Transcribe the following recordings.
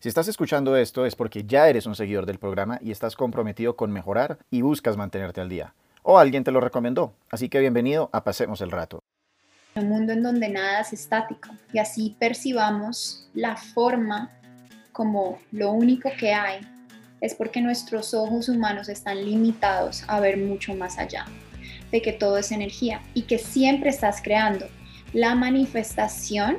Si estás escuchando esto es porque ya eres un seguidor del programa y estás comprometido con mejorar y buscas mantenerte al día. O alguien te lo recomendó. Así que bienvenido a Pasemos el Rato. Un mundo en donde nada es estático y así percibamos la forma como lo único que hay es porque nuestros ojos humanos están limitados a ver mucho más allá, de que todo es energía y que siempre estás creando. La manifestación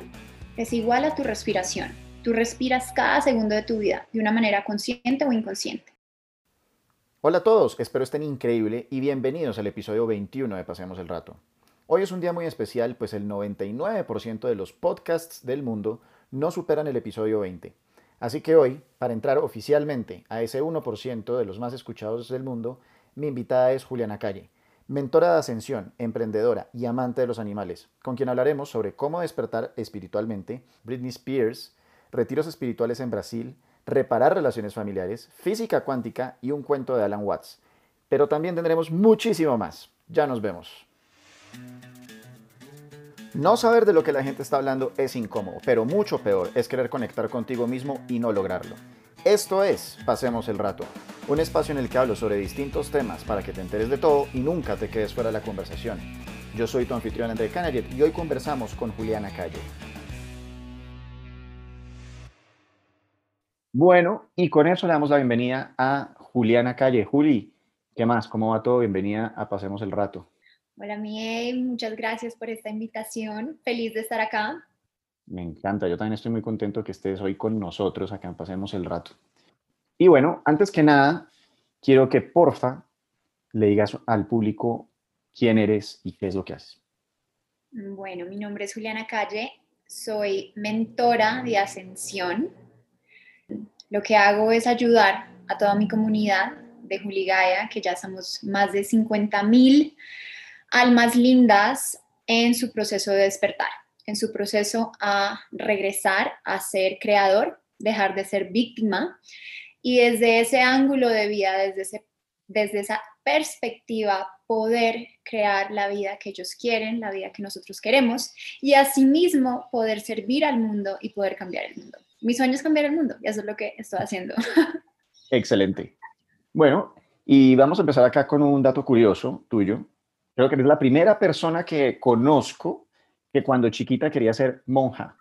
es igual a tu respiración. Tú respiras cada segundo de tu vida de una manera consciente o inconsciente. Hola a todos, espero estén increíble y bienvenidos al episodio 21 de Pasemos el Rato. Hoy es un día muy especial, pues el 99% de los podcasts del mundo no superan el episodio 20. Así que hoy, para entrar oficialmente a ese 1% de los más escuchados del mundo, mi invitada es Juliana Calle, mentora de ascensión, emprendedora y amante de los animales, con quien hablaremos sobre cómo despertar espiritualmente, Britney Spears, retiros espirituales en Brasil, reparar relaciones familiares, física cuántica y un cuento de Alan Watts. Pero también tendremos muchísimo más. Ya nos vemos. No saber de lo que la gente está hablando es incómodo, pero mucho peor es querer conectar contigo mismo y no lograrlo. Esto es Pasemos el Rato, un espacio en el que hablo sobre distintos temas para que te enteres de todo y nunca te quedes fuera de la conversación. Yo soy tu anfitrión André Canaget y hoy conversamos con Juliana Calle. Bueno, y con eso le damos la bienvenida a Juliana Calle. Juli, ¿qué más? ¿Cómo va todo? Bienvenida a Pasemos el Rato. Hola, Miguel, muchas gracias por esta invitación. Feliz de estar acá. Me encanta, yo también estoy muy contento que estés hoy con nosotros acá en Pasemos el Rato. Y bueno, antes que nada, quiero que porfa le digas al público quién eres y qué es lo que haces. Bueno, mi nombre es Juliana Calle, soy mentora de ascensión. Lo que hago es ayudar a toda mi comunidad de Juligaya, que ya somos más de 50 mil almas lindas en su proceso de despertar, en su proceso a regresar a ser creador, dejar de ser víctima y desde ese ángulo de vida, desde, desde esa perspectiva, poder crear la vida que ellos quieren, la vida que nosotros queremos y asimismo poder servir al mundo y poder cambiar el mundo. Mi sueño es cambiar el mundo y eso es lo que estoy haciendo. Excelente. Bueno, y vamos a empezar acá con un dato curioso tuyo. Creo que eres la primera persona que conozco que cuando chiquita quería ser monja.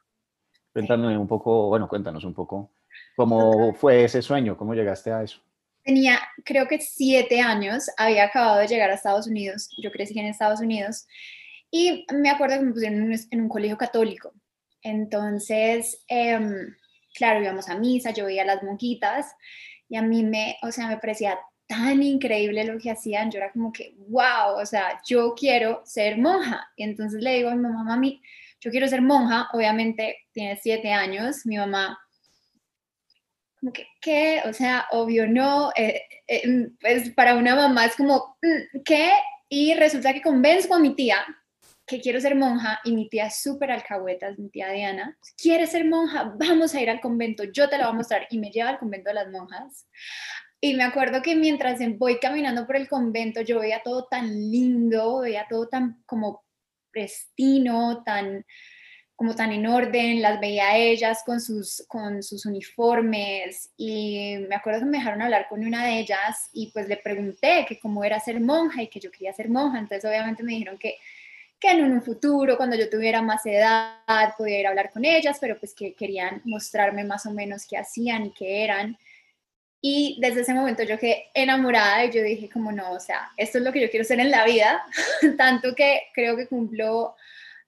Cuéntanos un poco, bueno, cuéntanos un poco cómo fue ese sueño, cómo llegaste a eso. Tenía, creo que siete años, había acabado de llegar a Estados Unidos, yo crecí en Estados Unidos, y me acuerdo que me pusieron en un, colegio católico. Entonces, em, claro, íbamos a misa, yo veía las monjitas, y a mí me, o sea, me parecía tan increíble lo que hacían, yo era como que, wow, o sea, yo quiero ser monja. Y entonces le digo a mi mamá, mami, yo quiero ser monja, obviamente tiene siete años, mi mamá, como que, ¿qué? O sea, obvio no, eh, eh, pues para una mamá es como, mm, ¿qué? Y resulta que convenzo a mi tía que quiero ser monja y mi tía es súper alcahueta, mi tía Diana, quiere ser monja, vamos a ir al convento, yo te lo voy a mostrar y me lleva al convento de las monjas. Y me acuerdo que mientras voy caminando por el convento, yo veía todo tan lindo, veía todo tan como prestino, tan como tan en orden, las veía a ellas con sus, con sus uniformes y me acuerdo que me dejaron hablar con una de ellas y pues le pregunté que cómo era ser monja y que yo quería ser monja, entonces obviamente me dijeron que, que en un futuro, cuando yo tuviera más edad, podía ir a hablar con ellas, pero pues que querían mostrarme más o menos qué hacían y qué eran. Y desde ese momento yo quedé enamorada y yo dije como no, o sea, esto es lo que yo quiero ser en la vida, tanto que creo que cumplo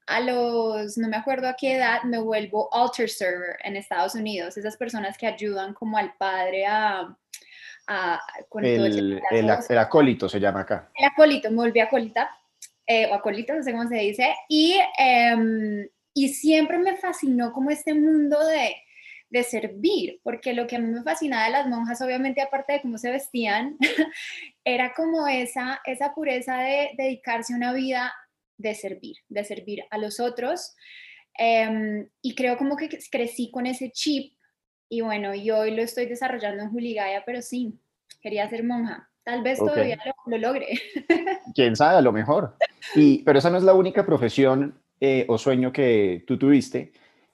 a los, no me acuerdo a qué edad, me vuelvo altar server en Estados Unidos, esas personas que ayudan como al padre a... a con el, el, el, acólito se llama acá. El acólito, me volví acólita, eh, o acólito, no sé cómo se dice, y, eh, y siempre me fascinó como este mundo de de servir, porque lo que a mí me fascinaba de las monjas, obviamente aparte de cómo se vestían, era como esa, esa pureza de dedicarse a una vida de servir, de servir a los otros. Em, y creo como que crecí con ese chip y bueno, y hoy lo estoy desarrollando en Juligaya, pero sí, quería ser monja. Tal vez todavía lo, logre. Quién sabe, a lo mejor. Y, pero esa no es la única profesión eh, o sueño que tú tuviste.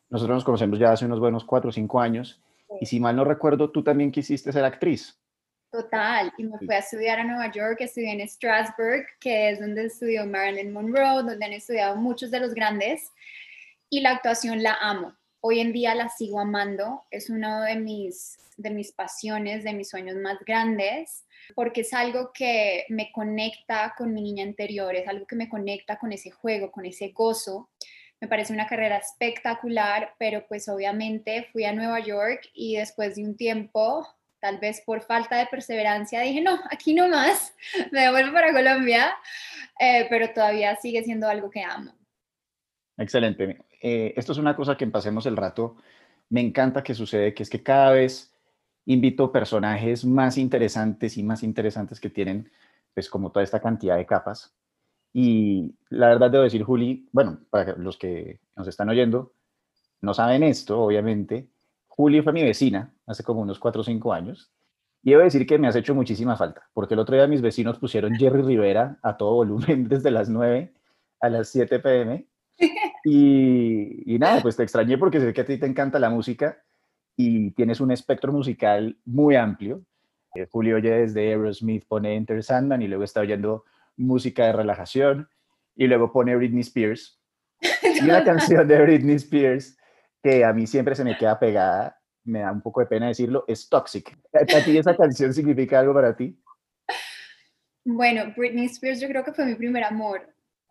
Nosotros nos conocemos ya hace unos buenos cuatro o cinco años y si mal no recuerdo, tú también quisiste ser actriz. Total, y me fui a estudiar a Nueva York, estudié en Strasbourg, que es donde estudió Marilyn Monroe, donde han estudiado muchos de los grandes, y la actuación la amo. Hoy en día la sigo amando, es uno de mis, de mis pasiones, de mis sueños más grandes, porque es algo que me conecta con mi niña interior, es algo que me conecta con ese juego, con ese gozo. Me parece una carrera espectacular, pero pues obviamente fui a Nueva York y después de un tiempo, tal vez por falta de perseverancia, dije, no, aquí no más, me devuelvo para Colombia, eh, pero todavía sigue siendo algo que amo. Excelente. Eh, esto es una cosa que en Pasemos el Rato me encanta que sucede, que es que cada vez invito personajes más interesantes y más interesantes que tienen, pues como toda esta cantidad de capas. Y la verdad debo decir, Juli, bueno, para los que nos están oyendo, no saben esto, obviamente, Juli fue mi vecina hace como unos 4 o 5 años. Y debo decir que me has hecho muchísima falta, porque el otro día mis vecinos pusieron Jerry Rivera a todo volumen desde las 9 a las 7 pm y, nada, pues te extrañé porque sé que a ti te encanta la música y tienes un espectro musical muy amplio. Eh, Julio oye desde Aerosmith, pone Enter Sandman y luego está oyendo música de relajación y luego pone Britney Spears. Y una canción de Britney Spears que a mí siempre se me queda pegada, me da un poco de pena decirlo, es Toxic. ¿A ti esa canción significa algo para ti? Bueno, Britney Spears yo creo que fue mi primer amor,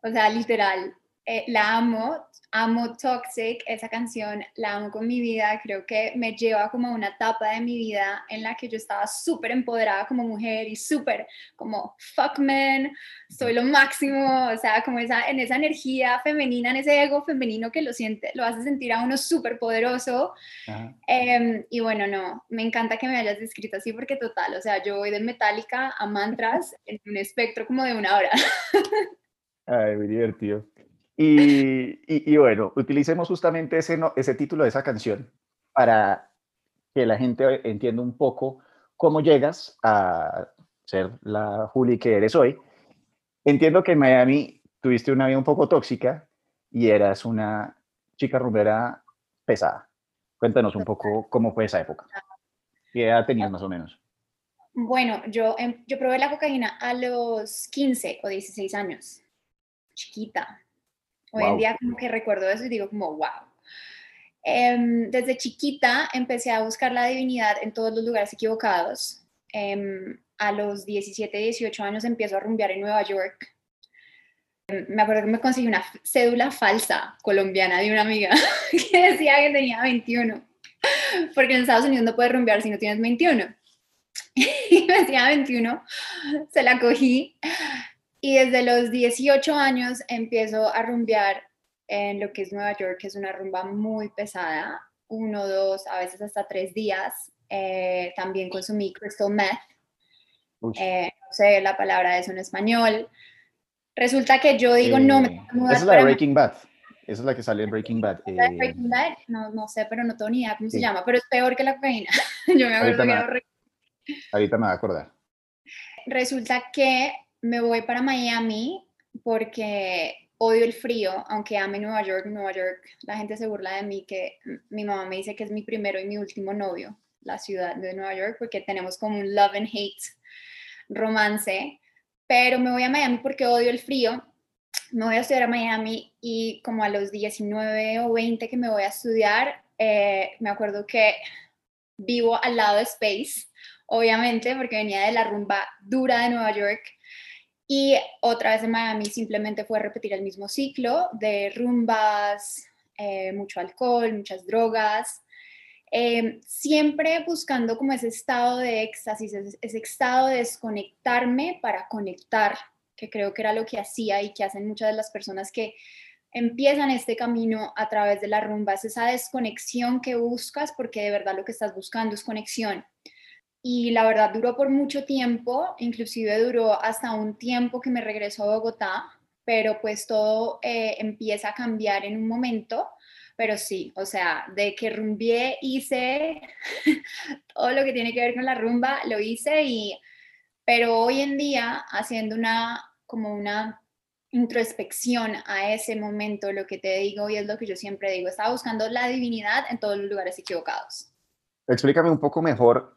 o sea, literal. Eh, la amo, amo Toxic, esa canción la amo con mi vida, creo que me lleva como a una etapa de mi vida en la que yo estaba súper empoderada como mujer y súper como fuck man, soy lo máximo, o sea, como esa, en esa energía femenina, en ese ego femenino que lo siente, lo hace sentir a uno súper poderoso. Em, y bueno, no, me encanta que me hayas descrito así porque total, o sea, yo voy de metálica a mantras en un espectro como de una hora. Ay, muy divertido. Y, bueno, utilicemos justamente ese, ese título de esa canción para que la gente entienda un poco cómo llegas a ser la Juli que eres hoy. Entiendo que en Miami tuviste una vida un poco tóxica y eras una chica rumbera pesada. Cuéntanos un poco cómo fue esa época. ¿Qué edad tenías más o menos? Bueno, yo, em, yo probé la cocaína a los 15 o 16 años, chiquita. Hoy en día como que recuerdo eso y digo como, wow. Em, desde chiquita empecé a buscar la divinidad en todos los lugares equivocados. Em, a los 17, 18 años empiezo a rumbear en Nueva York. Em, me acuerdo que me conseguí una cédula falsa colombiana de una amiga que decía que tenía 21. Porque en Estados Unidos no puedes rumbear si no tienes 21. Y me decía 21, se la cogí y desde los 18 años empiezo a rumbear en lo que es Nueva York, que es una rumba muy pesada, uno, dos, a veces hasta tres días. Eh, también consumí crystal meth. Eh, no sé la palabra eso en español. Resulta que yo digo, no, me Esa es la de Breaking Bad. Esa es la que sale en Breaking Bad. Breaking Bad? No, no sé, pero no tengo ni idea cómo se llama, pero es peor que la cocaína. yo me acuerdo ahorita que me, Ahorita me voy a acordar. Resulta que me voy para Miami porque odio el frío, aunque ame Nueva York, Nueva York, la gente se burla de mí que mi mamá me dice que es mi primero y mi último novio, la ciudad de Nueva York, porque tenemos como un love and hate romance, pero me voy a Miami porque odio el frío, me voy a estudiar a Miami y como a los 19 o 20 que me voy a estudiar, eh, me acuerdo que vivo al lado de Space, obviamente, porque venía de la rumba dura de Nueva York y otra vez en Miami simplemente fue repetir el mismo ciclo de rumbas, eh, mucho alcohol, muchas drogas, eh, siempre buscando como ese estado de éxtasis, ese, estado de desconectarme para conectar, que creo que era lo que hacía y que hacen muchas de las personas que empiezan este camino a través de la rumba, es esa desconexión que buscas porque de verdad lo que estás buscando es conexión y la verdad duró por mucho tiempo, inclusive duró hasta un tiempo que me regresó a Bogotá, pero pues todo eh, empieza a cambiar en un momento, pero sí, o sea, de que rumbié hice todo lo que tiene que ver con la rumba, lo hice y, pero hoy en día haciendo una, como una introspección a ese momento, lo que te digo y es lo que yo siempre digo, estaba buscando la divinidad en todos los lugares equivocados. explícame un poco mejor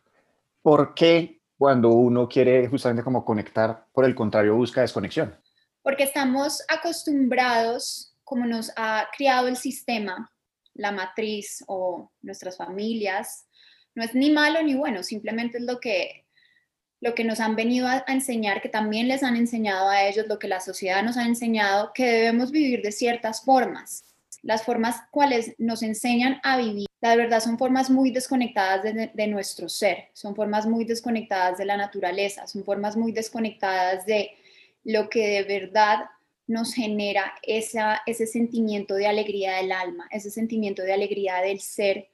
por qué cuando uno quiere justamente como conectar, por el contrario, busca desconexión. Porque estamos acostumbrados, como nos ha criado el sistema, la matriz o nuestras familias, no es ni malo ni bueno, simplemente es lo que, lo que nos han venido a, enseñar, que también les han enseñado a ellos, lo que la sociedad nos ha enseñado, que debemos vivir de ciertas formas. Las formas cuales nos enseñan a vivir, la verdad son formas muy desconectadas de, de nuestro ser, son formas muy desconectadas de la naturaleza, son formas muy desconectadas de lo que de verdad nos genera esa, ese sentimiento de alegría del alma, ese sentimiento de alegría del ser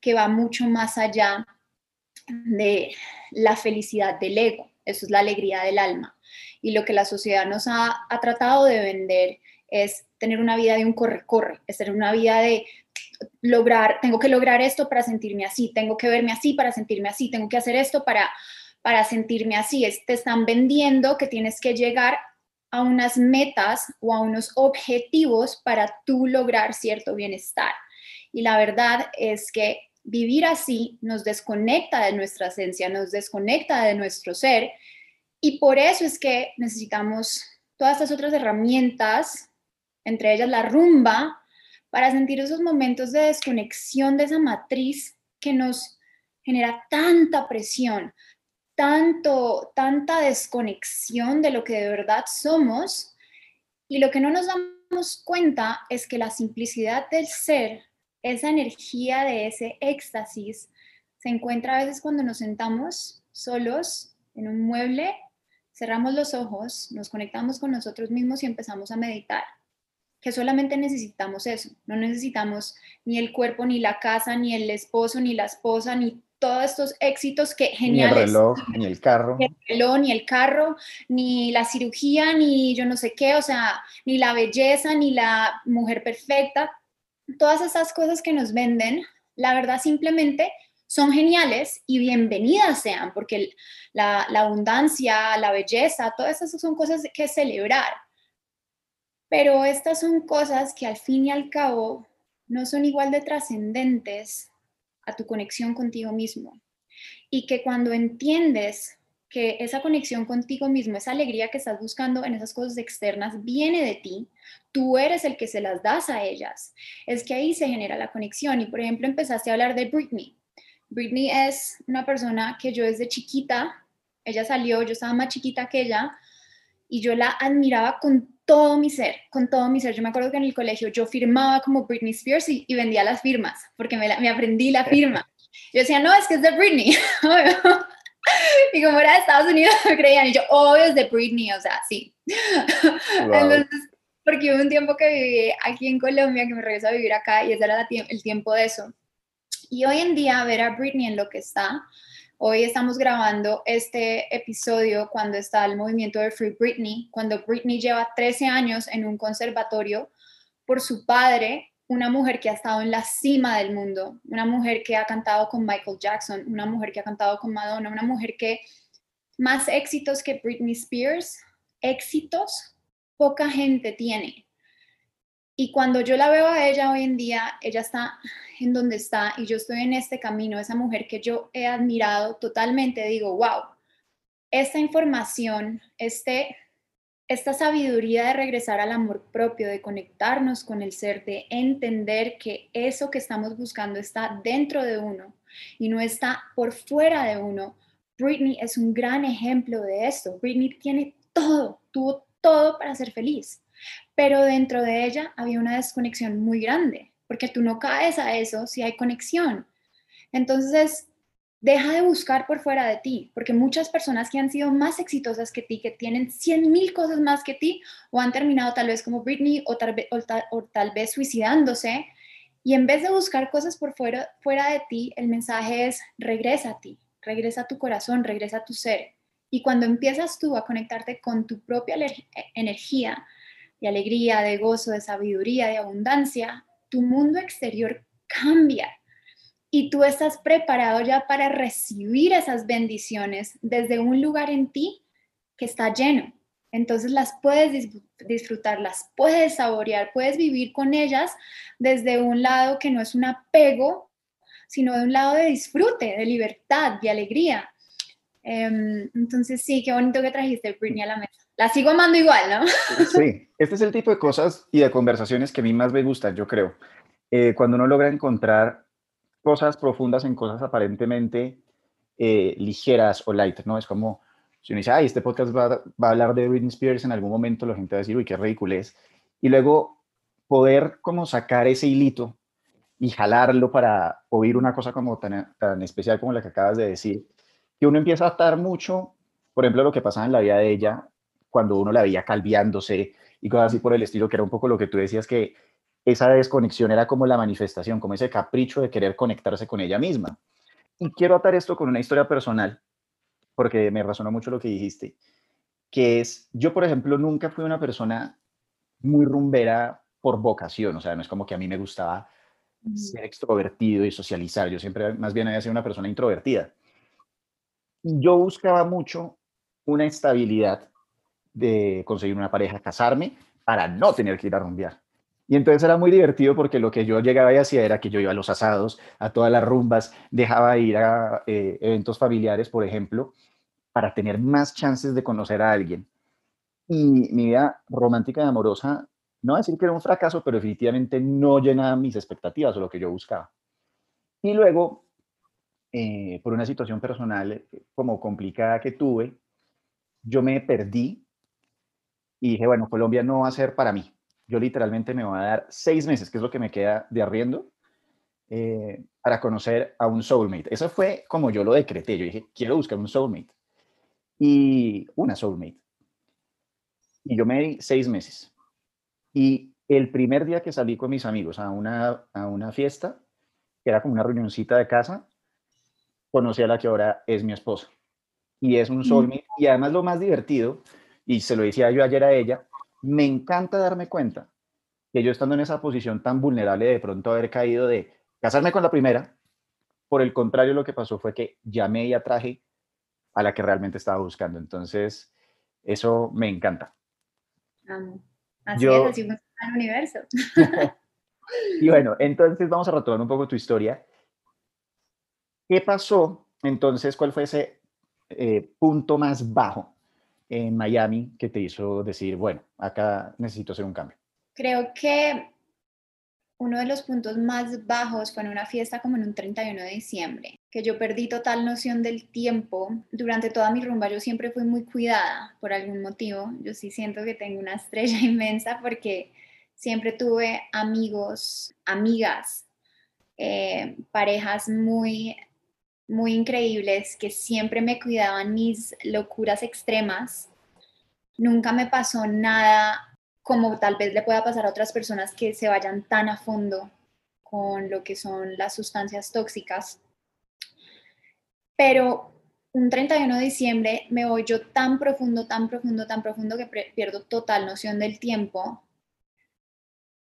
que va mucho más allá de la felicidad del ego, eso es la alegría del alma. Y lo que la sociedad nos ha, tratado de vender es tener una vida de un corre-corre, es tener una vida de lograr, tengo que lograr esto para sentirme así, tengo que verme así para sentirme así, tengo que hacer esto para, para sentirme así. Es, te están vendiendo que tienes que llegar a unas metas o a unos objetivos para tú lograr cierto bienestar. Y la verdad es que vivir así nos desconecta de nuestra esencia, nos desconecta de nuestro ser y por eso es que necesitamos todas estas otras herramientas, entre ellas la rumba, para sentir esos momentos de desconexión de esa matriz que nos genera tanta presión, tanto, tanta desconexión de lo que de verdad somos y lo que no nos damos cuenta es que la simplicidad del ser esa energía de ese éxtasis se encuentra a veces cuando nos sentamos solos en un mueble, cerramos los ojos, nos conectamos con nosotros mismos y empezamos a meditar. Que solamente necesitamos eso, no necesitamos ni el cuerpo, ni la casa, ni el esposo, ni la esposa, ni todos estos éxitos que geniales. Ni el reloj, ni el carro. Ni el reloj, ni el carro, ni la cirugía, ni yo no sé qué, o sea, ni la belleza, ni la mujer perfecta todas esas cosas que nos venden, la verdad simplemente son geniales y bienvenidas sean, porque la, abundancia, la belleza, todas esas son cosas que celebrar. Pero estas son cosas que al fin y al cabo no son igual de trascendentes a tu conexión contigo mismo. Y que cuando entiendes que esa conexión contigo mismo, esa alegría que estás buscando en esas cosas externas viene de ti, tú eres el que se las das a ellas. Es que ahí se genera la conexión. Y por ejemplo, empezaste a hablar de Britney. Britney es una persona que yo desde chiquita, ella salió, yo estaba más chiquita que ella, y yo la admiraba con todo mi ser, con todo mi ser. Yo me acuerdo que en el colegio yo firmaba como Britney Spears y, vendía las firmas, porque me, me aprendí la firma. Yo decía, no, es que es de Britney. y como era de Estados Unidos, me creían, y yo, obvio es de Britney, o sea, sí. Entonces, porque hubo un tiempo que viví aquí en Colombia, que me regresó a vivir acá, y ese era el tiempo de eso. Y hoy en día, ver a Britney en lo que está, hoy estamos grabando este episodio cuando está el movimiento de Free Britney, cuando Britney lleva 13 años en un conservatorio por su padre, una mujer que ha estado en la cima del mundo, una mujer que ha cantado con Michael Jackson, una mujer que ha cantado con Madonna, una mujer que más éxitos que Britney Spears, éxitos, poca gente tiene. Y cuando yo la veo a ella hoy en día, ella está en donde está y yo estoy en este camino, esa mujer que yo he admirado totalmente, digo, wow, esta información, este esta sabiduría de regresar al amor propio, de conectarnos con el ser, de entender que eso que estamos buscando está dentro de uno y no está por fuera de uno. Britney es un gran ejemplo de esto. Britney tiene todo, tuvo todo para ser feliz, pero dentro de ella había una desconexión muy grande, porque tú no caes a eso si hay conexión. Entonces, deja de buscar por fuera de ti, porque muchas personas que han sido más exitosas que ti, que tienen 100 mil cosas más que ti, o han terminado tal vez como Britney o tal, o tal, vez suicidándose, y en vez de buscar cosas por fuera, fuera de ti, el mensaje es regresa a ti, regresa a tu corazón, regresa a tu ser. Y cuando empiezas tú a conectarte con tu propia energía de alegría, de gozo, de sabiduría, de abundancia, tu mundo exterior cambia y tú estás preparado ya para recibir esas bendiciones desde un lugar en ti que está lleno. Entonces las puedes disfrutar, las puedes saborear, puedes vivir con ellas desde un lado que no es un apego, sino de un lado de disfrute, de libertad, de alegría. Em, entonces sí, qué bonito que trajiste Britney a la mesa. La sigo amando igual, ¿no? Sí, este es el tipo de cosas y de conversaciones que a mí más me gustan, yo creo. Eh, cuando uno logra encontrar cosas profundas en cosas aparentemente eh, ligeras o light, ¿no? Es como, si uno dice, ay, este podcast va, va, a hablar de Britney Spears, en algún momento la gente va a decir, uy, qué ridículo es. Y luego poder como sacar ese hilito y jalarlo para oír una cosa como tan, tan especial como la que acabas de decir, que uno empieza a atar mucho, por ejemplo, lo que pasaba en la vida de ella, cuando uno la veía calviándose y cosas así por el estilo, que era un poco lo que tú decías, que esa desconexión era como la manifestación, como ese capricho de querer conectarse con ella misma. Y quiero atar esto con una historia personal, porque me resonó mucho lo que dijiste, que es, yo por ejemplo nunca fui una persona muy rumbera por vocación, o sea, no es como que a mí me gustaba ser extrovertido y socializar, yo siempre más bien había sido una persona introvertida yo buscaba mucho una estabilidad de conseguir una pareja, casarme, para no tener que ir a rumbear. Y entonces era muy divertido porque lo que yo llegaba y hacía era que yo iba a los asados, a todas las rumbas, dejaba ir a eh, eventos familiares, por ejemplo, para tener más chances de conocer a alguien. Y mi vida romántica y amorosa, no decir que era un fracaso, pero definitivamente no llenaba mis expectativas o lo que yo buscaba. Y luego eh, por una situación personal eh, como complicada que tuve, yo me perdí y dije, bueno, Colombia no va a ser para mí. Yo literalmente me voy a dar seis meses, que es lo que me queda de arriendo, eh, para conocer a un soulmate. Eso fue como yo lo decreté. Yo dije, quiero buscar un soulmate. Y una soulmate. Y yo me di seis meses. Y el primer día que salí con mis amigos a una, a una fiesta, que era como una reunioncita de casa, conocí a la que ahora es mi esposa. Y es un mm. soulmate. Y además lo más divertido, y se lo decía yo ayer a ella, me encanta darme cuenta que yo estando en esa posición tan vulnerable de pronto haber caído de casarme con la primera, por el contrario lo que pasó fue que llamé y atraje a la que realmente estaba buscando. Entonces, eso me encanta. Así es, así funciona el universo. y bueno, entonces vamos a retomar un poco tu historia ¿Qué pasó entonces? ¿Cuál fue ese eh, punto más bajo en Miami que te hizo decir, bueno, acá necesito hacer un cambio? Creo que uno de los puntos más bajos fue en una fiesta como en un 31 de diciembre, que yo perdí total noción del tiempo. Durante toda mi rumba yo siempre fui muy cuidada por algún motivo. Yo sí siento que tengo una estrella inmensa porque siempre tuve amigos, amigas, eh, parejas muy muy increíbles que siempre me cuidaban mis locuras extremas. Nunca me pasó nada como tal vez le pueda pasar a otras personas que se vayan tan a fondo con lo que son las sustancias tóxicas. Pero un 31 de diciembre me voy yo tan profundo, tan profundo, tan profundo que pierdo total noción del tiempo.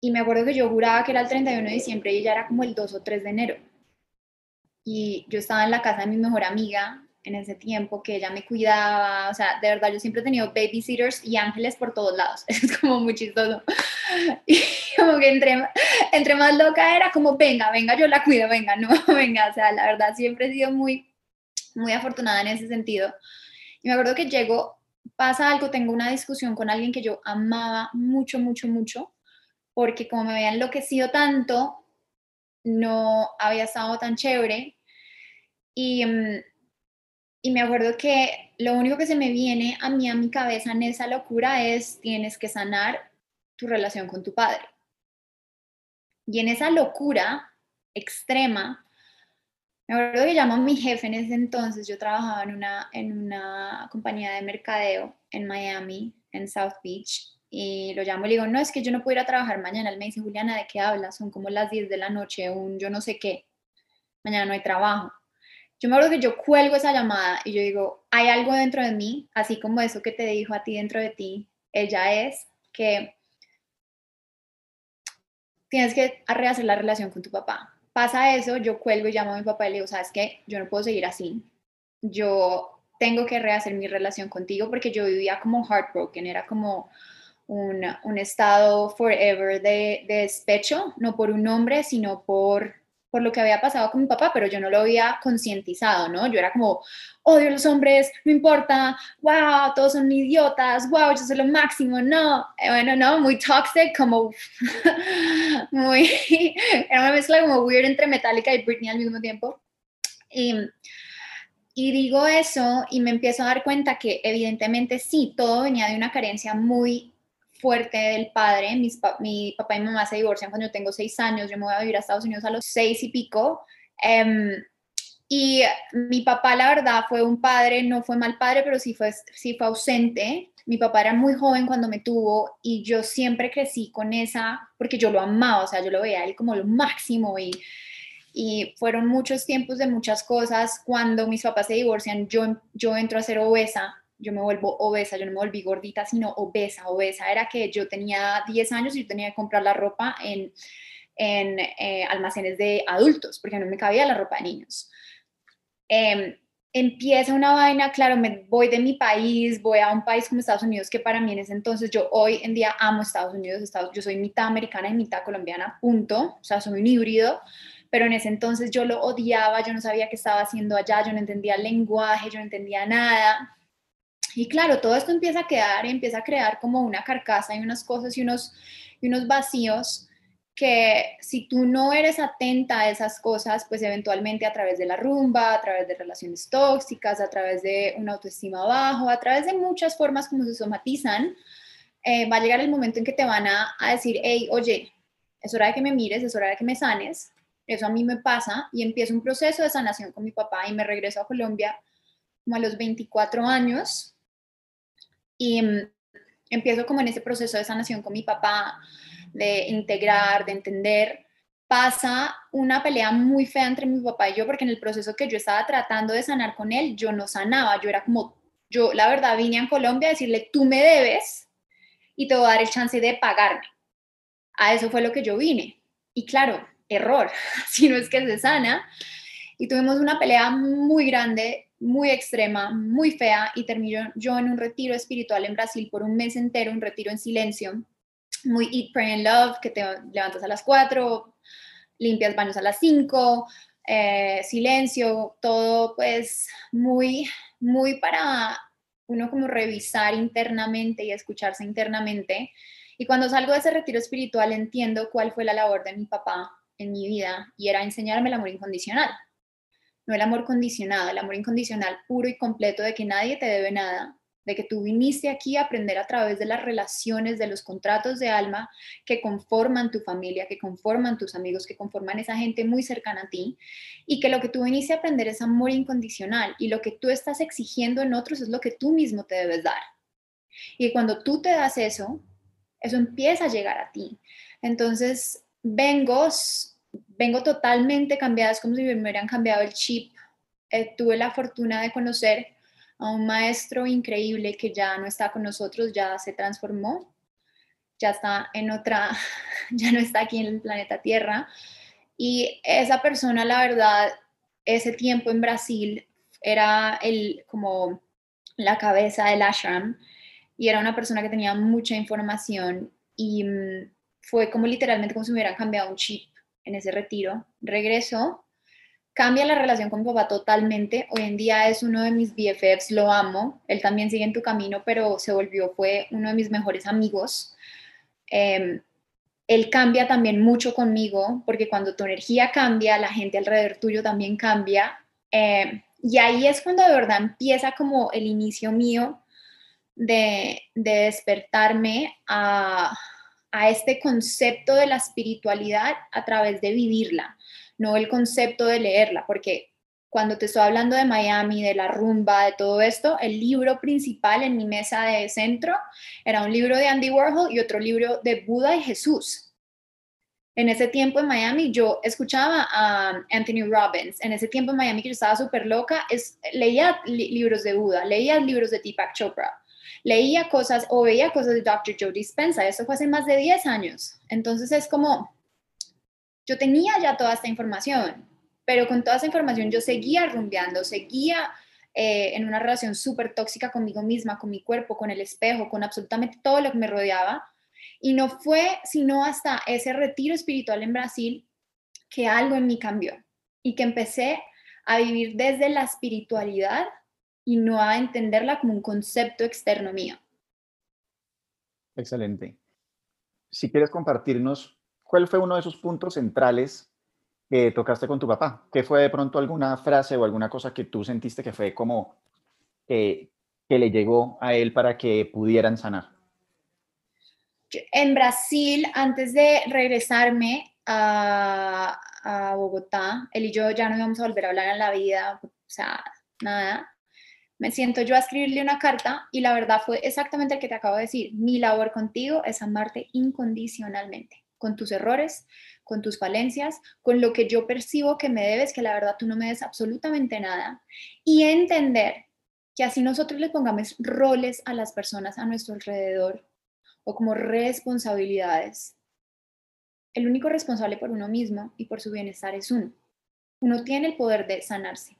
Y me acuerdo que yo juraba que era el 31 de diciembre y ya era como el 2 o 3 de enero y yo estaba en la casa de mi mejor amiga en ese tiempo, que ella me cuidaba, o sea, de verdad yo siempre he tenido babysitters y ángeles por todos lados, es como muy chistoso. Y como que entre, entre más loca era como, venga, venga, yo la cuido, venga, no, venga, o sea, la verdad siempre he sido muy, muy afortunada en ese sentido. Y me acuerdo que llego, pasa algo, tengo una discusión con alguien que yo amaba mucho, mucho, mucho, porque como me había enloquecido tanto, no había estado tan chévere. Y, mm, y me acuerdo que lo único que se me viene a mí a mi cabeza en esa locura es tienes que sanar tu relación con tu padre. Y en esa locura extrema, me acuerdo que llamó a mi jefe en ese entonces, yo trabajaba en una, en una compañía de mercadeo en Miami, en South Beach, y lo llamo y le digo, no, es que yo no puedo ir a trabajar mañana. Él me dice, Juliana, ¿de qué hablas? Son como las 10 de la noche, un yo no sé qué. Mañana no hay trabajo. Yo me acuerdo que yo cuelgo esa llamada y yo digo, hay algo dentro de mí, así como eso que te dijo a ti dentro de ti, ella es que tienes que rehacer la relación con tu papá. Pasa eso, yo cuelgo y llamo a mi papá y le digo, ¿sabes qué? Yo no puedo seguir así. Yo tengo que rehacer mi relación contigo porque yo vivía como heartbroken, era como un, estado forever de, despecho, no por un hombre, sino por por lo que había pasado con mi papá, pero yo no lo había concientizado, ¿no? Yo era como, odio a los hombres, no importa, wow, todos son idiotas, wow, yo soy lo máximo, no, eh, bueno, no, muy toxic, como muy, era una mezcla como weird entre Metallica y Britney al mismo tiempo. Y, y digo eso y me empiezo a dar cuenta que evidentemente sí, todo venía de una carencia muy fuerte del padre. Mi papá y mi mamá se divorcian cuando yo tengo seis años. Yo me voy a vivir a Estados Unidos a los seis y pico. Em, y mi papá, la verdad, fue un padre, no fue mal padre, pero sí fue, sí fue ausente. Mi papá era muy joven cuando me tuvo y yo siempre crecí con esa, porque yo lo amaba, o sea, yo lo veía él como lo máximo y, y fueron muchos tiempos de muchas cosas. Cuando mis papás se divorcian, yo, yo entro a ser obesa yo me vuelvo obesa, yo no me volví gordita, sino obesa, obesa. Era que yo tenía 10 años y yo tenía que comprar la ropa en, en eh, almacenes de adultos, porque no me cabía la ropa de niños. Em, empieza una vaina, claro, me voy de mi país, voy a un país como Estados Unidos, que para mí en ese entonces, yo hoy en día amo Estados Unidos, Estados, yo soy mitad americana y mitad colombiana, punto, o sea, soy un híbrido, pero en ese entonces yo lo odiaba, yo no sabía qué estaba haciendo allá, yo no entendía el lenguaje, yo no entendía nada, y claro, todo esto empieza a quedar, empieza a crear como una carcasa y unas cosas y unos, y unos vacíos que si tú no eres atenta a esas cosas, pues eventualmente a través de la rumba, a través de relaciones tóxicas, a través de una autoestima bajo, a través de muchas formas como se somatizan, eh, va a llegar el momento en que te van a, a decir, hey, oye, es hora de que me mires, es hora de que me sanes. Eso a mí me pasa y empiezo un proceso de sanación con mi papá y me regreso a Colombia como a los 24 años y mm, empiezo como en ese proceso de sanación con mi papá, de integrar, de entender. Pasa una pelea muy fea entre mi papá y yo, porque en el proceso que yo estaba tratando de sanar con él, yo no sanaba, yo era como, yo la verdad vine a Colombia a decirle, tú me debes y te voy a dar el chance de pagarme. A eso fue lo que yo vine. Y claro, error, si no es que se sana. Y tuvimos una pelea muy grande muy extrema, muy fea y terminé yo en un retiro espiritual en Brasil por un mes entero, un retiro en silencio, muy Eat, Pray and Love, que te levantas a las 4, limpias baños a las 5, eh, silencio, todo pues muy, muy para uno como revisar internamente y escucharse internamente. Y cuando salgo de ese retiro espiritual entiendo cuál fue la labor de mi papá en mi vida y era enseñarme el amor incondicional no el amor condicionado, el amor incondicional puro y completo de que nadie te debe nada, de que tú viniste aquí a aprender a través de las relaciones, de los contratos de alma que conforman tu familia, que conforman tus amigos, que conforman esa gente muy cercana a ti, y que lo que tú viniste a aprender es amor incondicional y lo que tú estás exigiendo en otros es lo que tú mismo te debes dar. Y cuando tú te das eso, eso empieza a llegar a ti. Entonces, vengo vengo totalmente cambiada, es como si me hubieran cambiado el chip. Eh, tuve la fortuna de conocer a un maestro increíble que ya no está con nosotros, ya se transformó, ya está en otra, ya no está aquí en el planeta Tierra. Y esa persona, la verdad, ese tiempo en Brasil era el, como la cabeza del ashram y era una persona que tenía mucha información y mm, fue como literalmente como si me hubieran cambiado un chip en ese retiro, regresó, cambia la relación con mi papá totalmente. Hoy en día es uno de mis BFFs, lo amo. Él también sigue en tu camino, pero se volvió, fue uno de mis mejores amigos. Em, él cambia también mucho conmigo, porque cuando tu energía cambia, la gente alrededor tuyo también cambia. Em, y ahí es cuando de verdad empieza como el inicio mío de despertarme a, a este concepto de la espiritualidad a través de vivirla, no el concepto de leerla, porque cuando te estoy hablando de Miami, de la rumba, de todo esto, el libro principal en mi mesa de centro era un libro de Andy Warhol y otro libro de Buda y Jesús. En ese tiempo en Miami yo escuchaba a Anthony Robbins. En ese tiempo en Miami que yo estaba súper loca, es, leía libros de Buda, leía libros de Deepak Chopra leía cosas o veía cosas de Dr. Joe Dispenza. Eso fue hace más de 10 años. Entonces es como, yo tenía ya toda esta información, pero con toda esa información yo seguía rumbeando, seguía eh, en una relación súper tóxica conmigo misma, con mi cuerpo, con el espejo, con absolutamente todo lo que me rodeaba. Y no fue sino hasta ese retiro espiritual en Brasil que algo en mí cambió y que empecé a vivir desde la espiritualidad y no a entenderla como un concepto externo mío. Excelente. Si quieres compartirnos, ¿cuál fue uno de esos puntos centrales que tocaste con tu papá? ¿Qué fue de pronto alguna frase o alguna cosa que tú sentiste que fue como que le llegó a él para que pudieran sanar? En Brasil, antes de regresarme a, a Bogotá, él y yo ya no íbamos a volver a hablar en la vida, o sea, nada me siento yo a escribirle una carta y la verdad fue exactamente el que te acabo de decir. Mi labor contigo es amarte incondicionalmente, con tus errores, con tus falencias, con lo que yo percibo que me debes, que la verdad tú no me des absolutamente nada. Y entender que así nosotros le pongamos roles a las personas a nuestro alrededor o como responsabilidades. El único responsable por uno mismo y por su bienestar es uno. Uno tiene el poder de sanarse.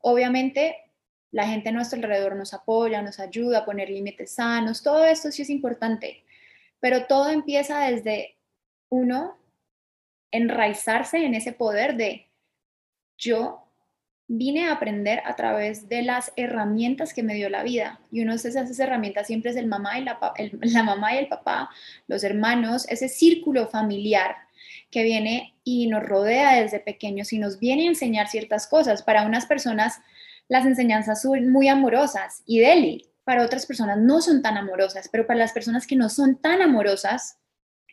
Obviamente la gente a nuestro alrededor nos apoya, nos ayuda a poner límites sanos, todo esto sí es importante, pero todo empieza desde uno enraizarse en ese poder de yo vine a aprender a través de las herramientas que me dio la vida. Y uno de esas herramientas siempre es el mamá y la, la mamá y el papá, los hermanos, ese círculo familiar que viene y nos rodea desde pequeños y nos viene a enseñar ciertas cosas. Para unas personas las enseñanzas son muy amorosas y Deli, para otras personas no son tan amorosas, pero para las personas que no son tan amorosas,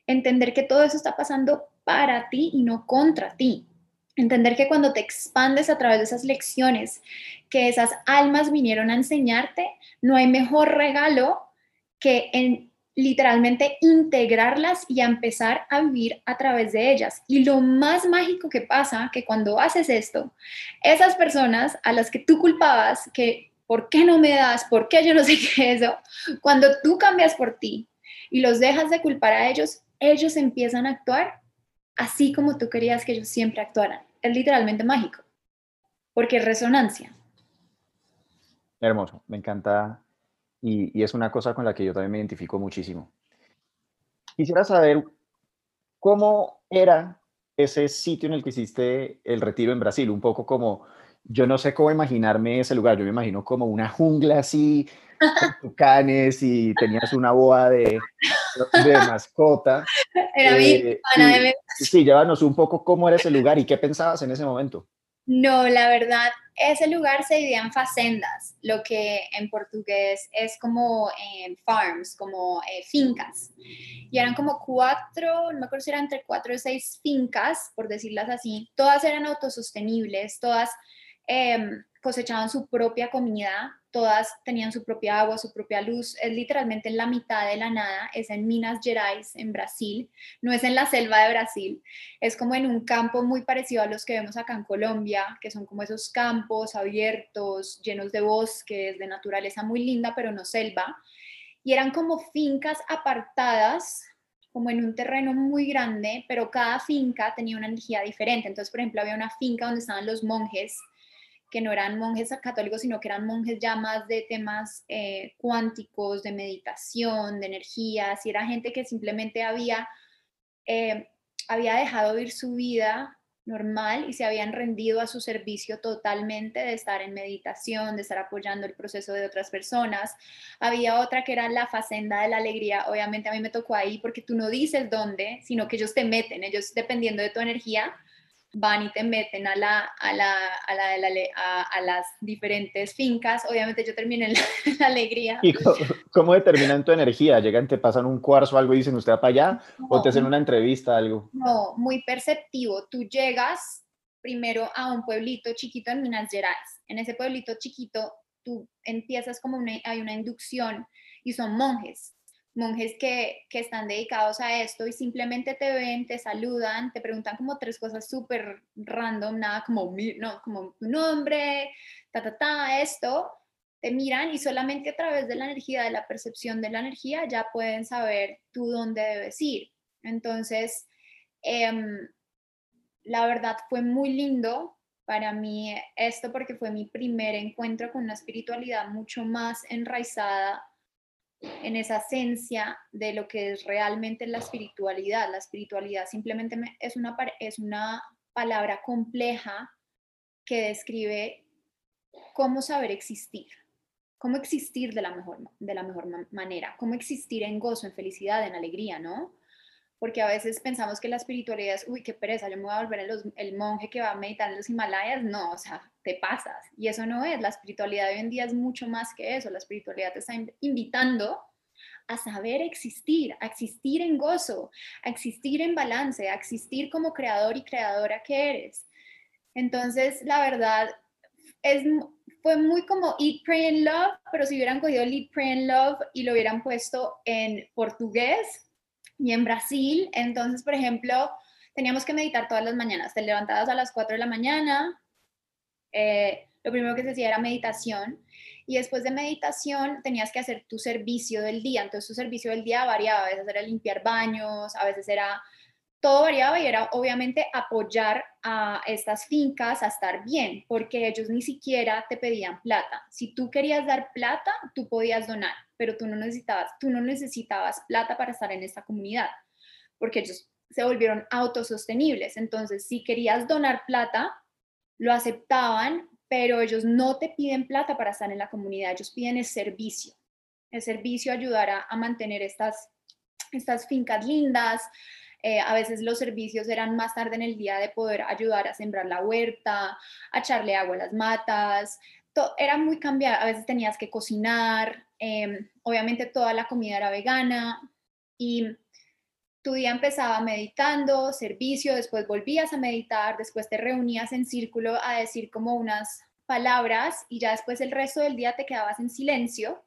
entender que todo eso está pasando para ti y no contra ti. Entender que cuando te expandes a través de esas lecciones que esas almas vinieron a enseñarte, no hay mejor regalo que en literalmente integrarlas y a empezar a vivir a través de ellas. Y lo más mágico que pasa, que cuando haces esto, esas personas a las que tú culpabas, que ¿por qué no me das? ¿Por qué yo no sé qué es eso? Cuando tú cambias por ti y los dejas de culpar a ellos, ellos empiezan a actuar así como tú querías que ellos siempre actuaran. Es literalmente mágico, porque es resonancia. Hermoso, me encanta y, es una cosa con la que yo también me identifico muchísimo. Quisiera saber cómo era ese sitio en el que hiciste el retiro en Brasil, un poco como, yo no sé cómo imaginarme ese lugar, yo me imagino como una jungla así, con tucanes y tenías una boa de, de mascota. Era eh, sí, sí, llévanos un poco cómo era ese lugar y qué pensabas en ese momento. No, la verdad, ese lugar se dividía en facendas, lo que en portugués es como eh, farms, como eh, fincas. Y eran como cuatro, no me acuerdo si eran entre cuatro o seis fincas, por decirlas así. Todas eran autosostenibles, todas em, cosechaban su propia comida, todas tenían su propia agua, su propia luz, es literalmente en la mitad de la nada, es en Minas Gerais, en Brasil, no es en la selva de Brasil, es como en un campo muy parecido a los que vemos acá en Colombia, que son como esos campos abiertos, llenos de bosques, de naturaleza muy linda, pero no selva, y eran como fincas apartadas como en un terreno muy grande, pero cada finca tenía una energía diferente. Entonces, por ejemplo, había una finca donde estaban los monjes que no eran monjes católicos, sino que eran monjes ya más de temas eh, cuánticos, de meditación, de energías, y era gente que simplemente había, eh, había dejado vivir su vida normal y se habían rendido a su servicio totalmente de estar en meditación, de estar apoyando el proceso de otras personas. Había otra que era la facenda de la alegría. Obviamente a mí me tocó ahí porque tú no dices dónde, sino que ellos te meten, ellos dependiendo de tu energía, van y te meten a, la, a, la, a, la, a, a las diferentes fincas. Obviamente yo terminé en la, alegría. ¿Y cómo, determinan tu energía? ¿Llegan, te pasan un cuarzo o algo y dicen usted va para allá? ¿O te hacen una entrevista algo? No, muy perceptivo. Tú llegas primero a un pueblito chiquito en Minas Gerais. En ese pueblito chiquito tú empiezas como una, hay una inducción y son monjes monjes que, están dedicados a esto y simplemente te ven, te saludan, te preguntan como tres cosas súper random, nada como, no, como tu nombre, ta, ta, ta, esto, te miran y solamente a través de la energía, de la percepción de la energía, ya pueden saber tú dónde debes ir. Entonces, em, la verdad fue muy lindo para mí esto porque fue mi primer encuentro con una espiritualidad mucho más enraizada en esa esencia de lo que es realmente la espiritualidad. La espiritualidad simplemente es una, es una palabra compleja que describe cómo saber existir, cómo existir de la mejor, de la mejor manera, cómo existir en gozo, en felicidad, en alegría, ¿no? Porque a veces pensamos que la espiritualidad es, uy, qué pereza, yo me voy a volver el, monje que va a meditar en los Himalayas. No, o sea, te pasas. Y eso no es, la espiritualidad hoy en día es mucho más que eso. La espiritualidad te está invitando a saber existir, a existir en gozo, a existir en balance, a existir como creador y creadora que eres. Entonces, la verdad, es, fue muy como Eat, Pray and Love, pero si hubieran cogido Eat, Pray and Love y lo hubieran puesto en portugués y en Brasil, entonces, por ejemplo, teníamos que meditar todas las mañanas, te levantabas a las 4 de la mañana, eh, lo primero que se hacía era meditación y después de meditación tenías que hacer tu servicio del día. Entonces tu servicio del día variaba, a veces era limpiar baños, a veces era, todo variaba y era obviamente apoyar a estas fincas a estar bien, porque ellos ni siquiera te pedían plata. Si tú querías dar plata, tú podías donar, pero tú no necesitabas, tú no necesitabas plata para estar en esta comunidad, porque ellos se volvieron autosostenibles. Entonces, si querías donar plata, lo aceptaban, pero ellos no te piden plata para estar en la comunidad, ellos piden el servicio. El servicio ayudará a mantener estas, estas fincas lindas. Eh, a veces los servicios eran más tarde en el día de poder ayudar a sembrar la huerta, a echarle agua a las matas. era muy cambiado. A veces tenías que cocinar. Em, obviamente toda la comida era vegana y tu día empezaba meditando, servicio, después volvías a meditar, después te reunías en círculo a decir como unas palabras y ya después el resto del día te quedabas en silencio,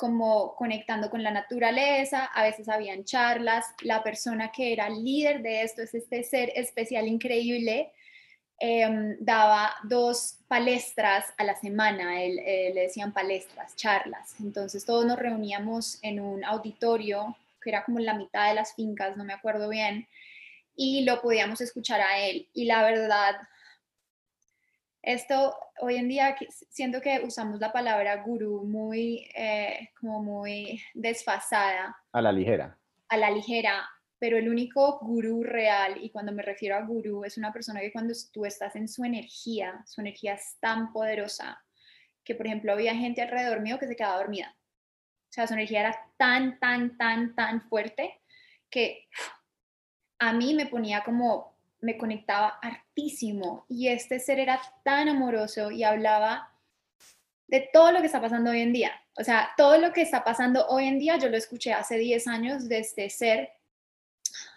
como conectando con la naturaleza, a veces habían charlas, la persona que era líder de esto es este ser especial increíble, em, daba dos palestras a la semana, él, eh, le decían palestras, charlas, entonces todos nos reuníamos en un auditorio que era como la mitad de las fincas, no me acuerdo bien, y lo podíamos escuchar a él. Y la verdad, esto hoy en día siento que usamos la palabra gurú muy, eh, como muy desfasada. A la ligera. A la ligera, pero el único gurú real, y cuando me refiero a gurú, es una persona que cuando tú estás en su energía, su energía es tan poderosa que, por ejemplo, había gente alrededor mío que se quedaba dormida. O sea, su energía era tan, tan, tan, tan fuerte que a mí me ponía como, me conectaba hartísimo. Y este ser era tan amoroso y hablaba de todo lo que está pasando hoy en día. O sea, todo lo que está pasando hoy en día, yo lo escuché hace 10 años de este ser,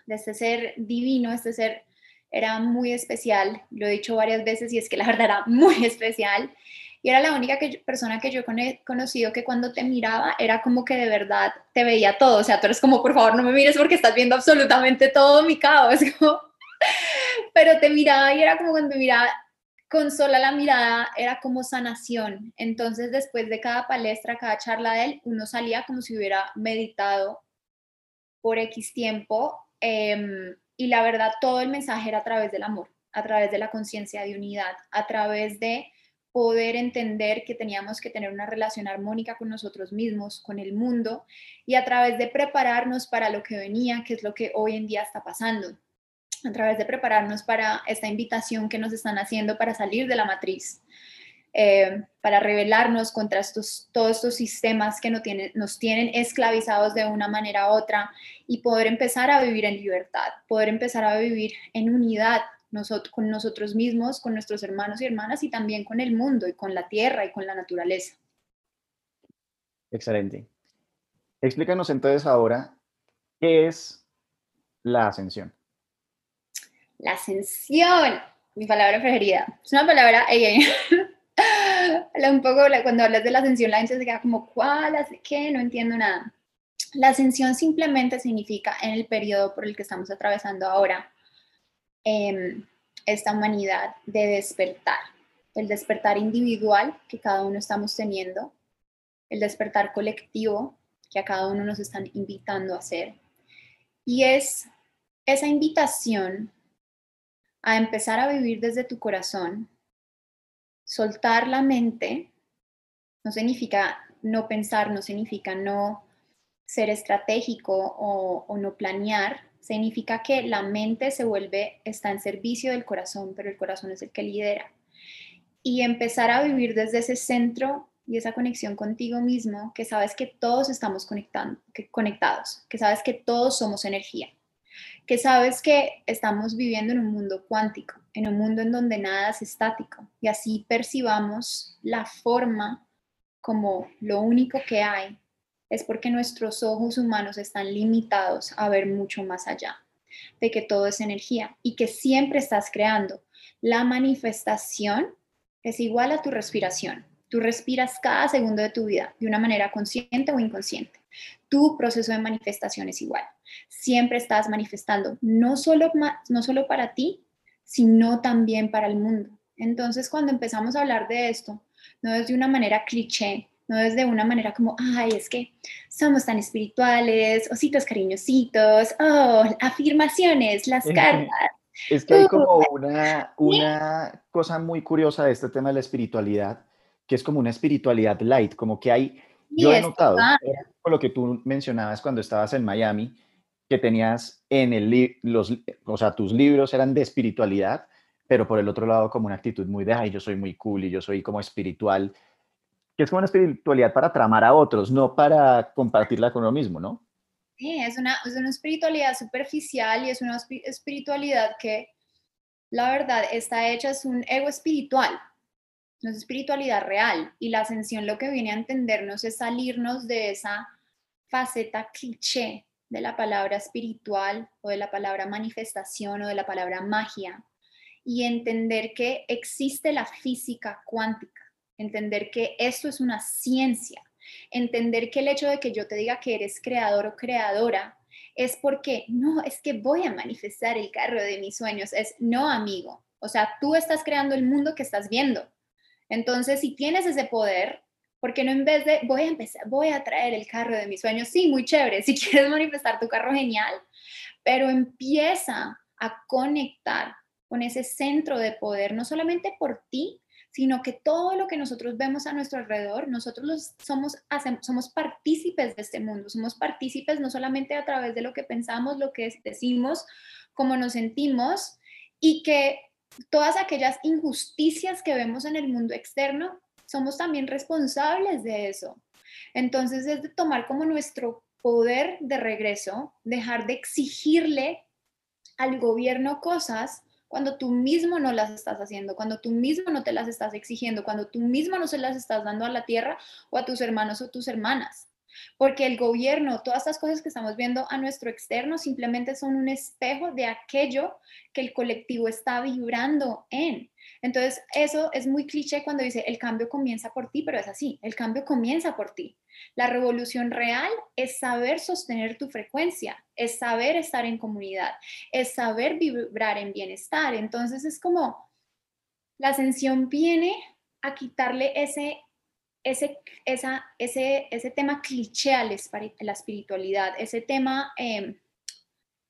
de este ser divino, este ser era muy especial, lo he dicho varias veces y es que la verdad era muy especial y era la única persona que yo he conocido que cuando te miraba era como que de verdad te veía todo, o sea, tú eres como, por favor, no me mires porque estás viendo absolutamente todo mi caos, pero te miraba y era como cuando me miraba con sola la mirada era como sanación. Entonces, después de cada palestra, cada charla de él, uno salía como si hubiera meditado por X tiempo. Em, y la verdad, todo el mensaje era a través del amor, a través de la conciencia de unidad, a través de poder entender que teníamos que tener una relación armónica con nosotros mismos, con el mundo, y a través de prepararnos para lo que venía, que es lo que hoy en día está pasando, a través de prepararnos para esta invitación que nos están haciendo para salir de la matriz, eh, para rebelarnos contra estos, todos estos sistemas que nos tienen, nos tienen esclavizados de una manera u otra y poder empezar a vivir en libertad, poder empezar a vivir en unidad con nosotros mismos, con nuestros hermanos y hermanas y también con el mundo y con la tierra y con la naturaleza. Excelente. Explícanos entonces ahora qué es la ascensión. La ascensión, mi palabra preferida. Es una palabra, un poco cuando hablas de la ascensión la gente se queda como, ¿cuál? ¿Qué? No entiendo nada. La ascensión simplemente significa en el periodo por el que estamos atravesando ahora, Em, esta humanidad de despertar, el despertar individual que cada uno estamos teniendo, el despertar colectivo que a cada uno nos están invitando a hacer. Y es esa invitación a empezar a vivir desde tu corazón, soltar la mente, no significa no pensar, no significa no ser estratégico o, no planear, significa que la mente se vuelve, está en servicio del corazón, pero el corazón es el que lidera. Y empezar a vivir desde ese centro y esa conexión contigo mismo, que sabes que todos estamos conectando, que, conectados, que sabes que todos somos energía, que sabes que estamos viviendo en un mundo cuántico, en un mundo en donde nada es estático y así percibamos la forma como lo único que hay es porque nuestros ojos humanos están limitados a ver mucho más allá, de que todo es energía y que siempre estás creando. La manifestación es igual a tu respiración. Tú respiras cada segundo de tu vida de una manera consciente o inconsciente. Tu proceso de manifestación es igual. Siempre estás manifestando, no solo, no solo para ti, sino también para el mundo. Entonces, cuando empezamos a hablar de esto, no es de una manera cliché, no es de una manera como, ay, es que somos tan espirituales, ositos cariñositos, oh, afirmaciones, las cartas. Es que hay como uh, una, una cosa muy curiosa de este tema de la espiritualidad, que es como una espiritualidad light, como que hay, yo he notado, por lo que tú mencionabas cuando estabas en Miami, que tenías en el, los, o sea, tus libros eran de espiritualidad, pero por el otro lado como una actitud muy de, ay, yo soy muy cool y yo soy como espiritual, que es como una espiritualidad para tramar a otros, no para compartirla con uno mismo, ¿no? Sí, es una, es una espiritualidad superficial y es una espiritualidad que la verdad está hecha, es un ego espiritual, no es espiritualidad real. Y la ascensión lo que viene a entendernos es salirnos de esa faceta cliché de la palabra espiritual o de la palabra manifestación o de la palabra magia y entender que existe la física cuántica entender que esto es una ciencia, entender que el hecho de que yo te diga que eres creador o creadora es porque no, es que voy a manifestar el carro de mis sueños, es no, amigo. O sea, tú estás creando el mundo que estás viendo. Entonces, si tienes ese poder, ¿por qué no en vez de voy a empezar, voy a traer el carro de mis sueños? Sí, muy chévere. Si quieres manifestar tu carro, genial. Pero empieza a conectar con ese centro de poder, no solamente por ti, sino que todo lo que nosotros vemos a nuestro alrededor, nosotros los somos, somos partícipes de este mundo, somos partícipes no solamente a través de lo que pensamos, lo que decimos, cómo nos sentimos, y que todas aquellas injusticias que vemos en el mundo externo, somos también responsables de eso. Entonces es de tomar como nuestro poder de regreso, dejar de exigirle al gobierno cosas cuando tú mismo no las estás haciendo, cuando tú mismo no te las estás exigiendo, cuando tú mismo no se las estás dando a la tierra o a tus hermanos o tus hermanas. Porque el gobierno, todas estas cosas que estamos viendo a nuestro externo simplemente son un espejo de aquello que el colectivo está vibrando en. Entonces, eso es muy cliché cuando dice el cambio comienza por ti, pero es así, el cambio comienza por ti. La revolución real es saber sostener tu frecuencia, es saber estar en comunidad, es saber vibrar en bienestar. Entonces es como la ascensión viene a quitarle ese, ese, esa, ese, ese tema cliché a la espiritualidad, ese tema em,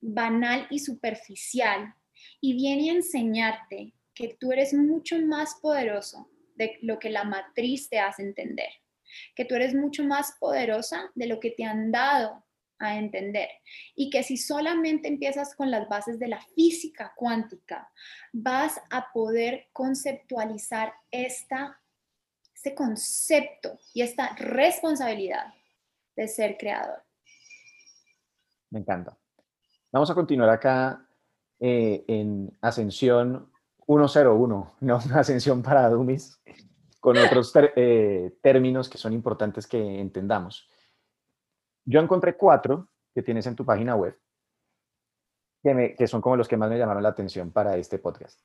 banal y superficial, y viene a enseñarte que tú eres mucho más poderoso de lo que la matriz te hace entender que tú eres mucho más poderosa de lo que te han dado a entender y que si solamente empiezas con las bases de la física cuántica, vas a poder conceptualizar esta, este concepto y esta responsabilidad de ser creador. Me encanta. Vamos a continuar acá eh, en Ascensión 101, no Ascensión para Dummies con otros eh, términos que son importantes que entendamos. Yo encontré cuatro que tienes en tu página web, que, que son como los que más me llamaron la atención para este podcast.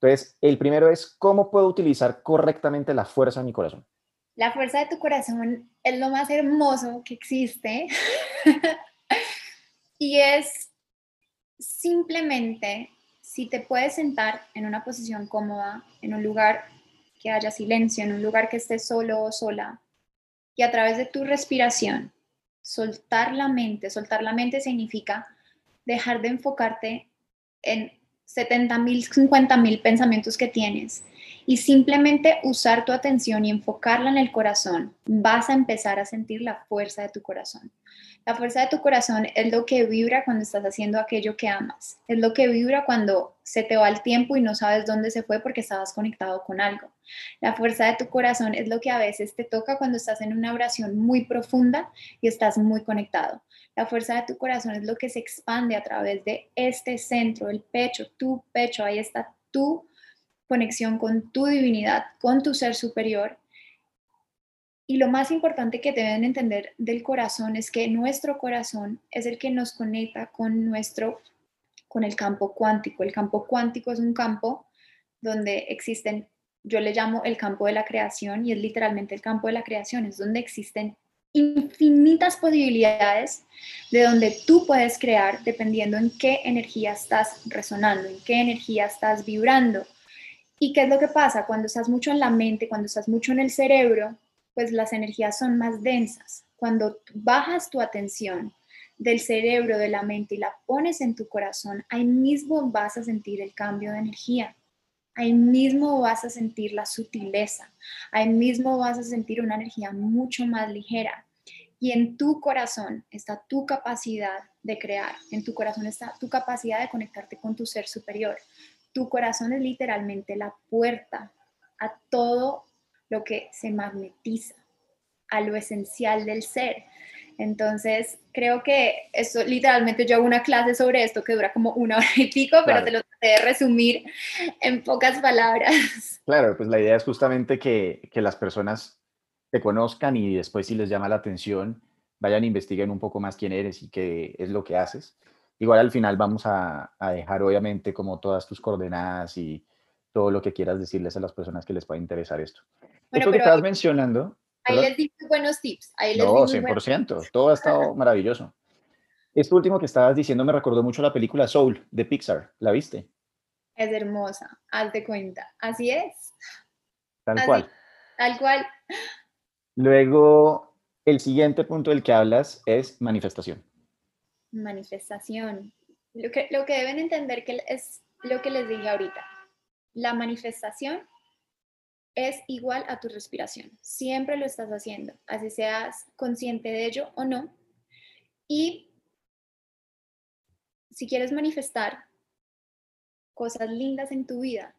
Entonces, el primero es, ¿cómo puedo utilizar correctamente la fuerza de mi corazón? La fuerza de tu corazón es lo más hermoso que existe. y es simplemente si te puedes sentar en una posición cómoda, en un lugar que haya silencio, en un lugar que estés solo o sola. Y a través de tu respiración, soltar la mente. Soltar la mente significa dejar de enfocarte en 70 mil, 50 mil pensamientos que tienes y simplemente usar tu atención y enfocarla en el corazón, vas a empezar a sentir la fuerza de tu corazón. La fuerza de tu corazón es lo que vibra cuando estás haciendo aquello que amas. Es lo que vibra cuando se te va el tiempo y no sabes dónde se fue porque estabas conectado con algo. La fuerza de tu corazón es lo que a veces te toca cuando estás en una oración muy profunda y estás muy conectado. La fuerza de tu corazón es lo que se expande a través de este centro, el pecho, tu pecho. Ahí está tu conexión con tu divinidad, con tu ser superior y lo más importante que deben entender del corazón es que nuestro corazón es el que nos conecta con nuestro con el campo cuántico. El campo cuántico es un campo donde existen, yo le llamo el campo de la creación y es literalmente el campo de la creación, es donde existen infinitas posibilidades de donde tú puedes crear dependiendo en qué energía estás resonando, en qué energía estás vibrando. ¿Y qué es lo que pasa cuando estás mucho en la mente, cuando estás mucho en el cerebro? pues las energías son más densas. Cuando bajas tu atención del cerebro, de la mente y la pones en tu corazón, ahí mismo vas a sentir el cambio de energía. Ahí mismo vas a sentir la sutileza. Ahí mismo vas a sentir una energía mucho más ligera. Y en tu corazón está tu capacidad de crear. En tu corazón está tu capacidad de conectarte con tu ser superior. Tu corazón es literalmente la puerta a todo lo que se magnetiza a lo esencial del ser. Entonces, creo que eso, literalmente yo hago una clase sobre esto que dura como una hora y pico, pero te lo traté de resumir en pocas palabras. Claro, pues la idea es justamente que, que, las personas te conozcan y después si les llama la atención, vayan e investiguen un poco más quién eres y qué es lo que haces. Igual al final vamos a, a dejar obviamente como todas tus coordenadas y todo lo que quieras decirles a las personas que les pueda interesar esto. Bueno, que estabas mencionando. Ahí les di buenos tips. Ahí les no, 100%. Todo ha estado maravilloso. Esto último que estabas diciendo me recordó mucho la película Soul de Pixar. ¿La viste? Es hermosa, haz de cuenta. Así es. Tal cual. Tal cual. Luego, el siguiente punto del que hablas es manifestación. Manifestación. Lo que, lo que deben entender que es lo que les dije ahorita. La manifestación es igual a tu respiración. Siempre lo estás haciendo, así seas consciente de ello o no. Y si quieres manifestar cosas lindas en tu vida,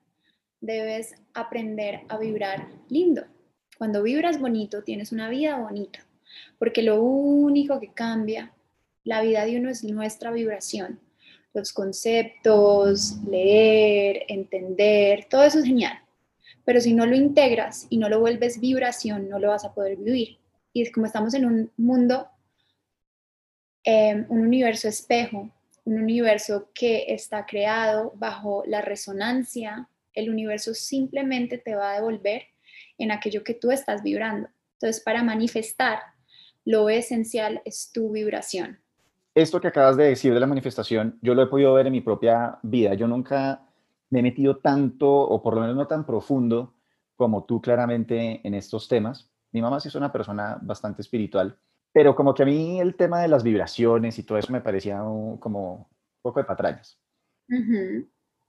debes aprender a vibrar lindo. Cuando vibras bonito, tienes una vida bonita, porque lo único que cambia la vida de uno es nuestra vibración. Los conceptos, leer, entender, todo eso es genial pero si no lo integras y no lo vuelves vibración, no lo vas a poder vivir. Y es como estamos en un mundo, em, un universo espejo, un universo que está creado bajo la resonancia, el universo simplemente te va a devolver en aquello que tú estás vibrando. Entonces, para manifestar, lo esencial es tu vibración. Esto que acabas de decir de la manifestación, yo lo he podido ver en mi propia vida. Yo nunca me he metido tanto, o por lo menos no tan profundo como tú claramente en estos temas. Mi mamá sí es una persona bastante espiritual, pero como que a mí el tema de las vibraciones y todo eso me parecía como un poco de patrañas.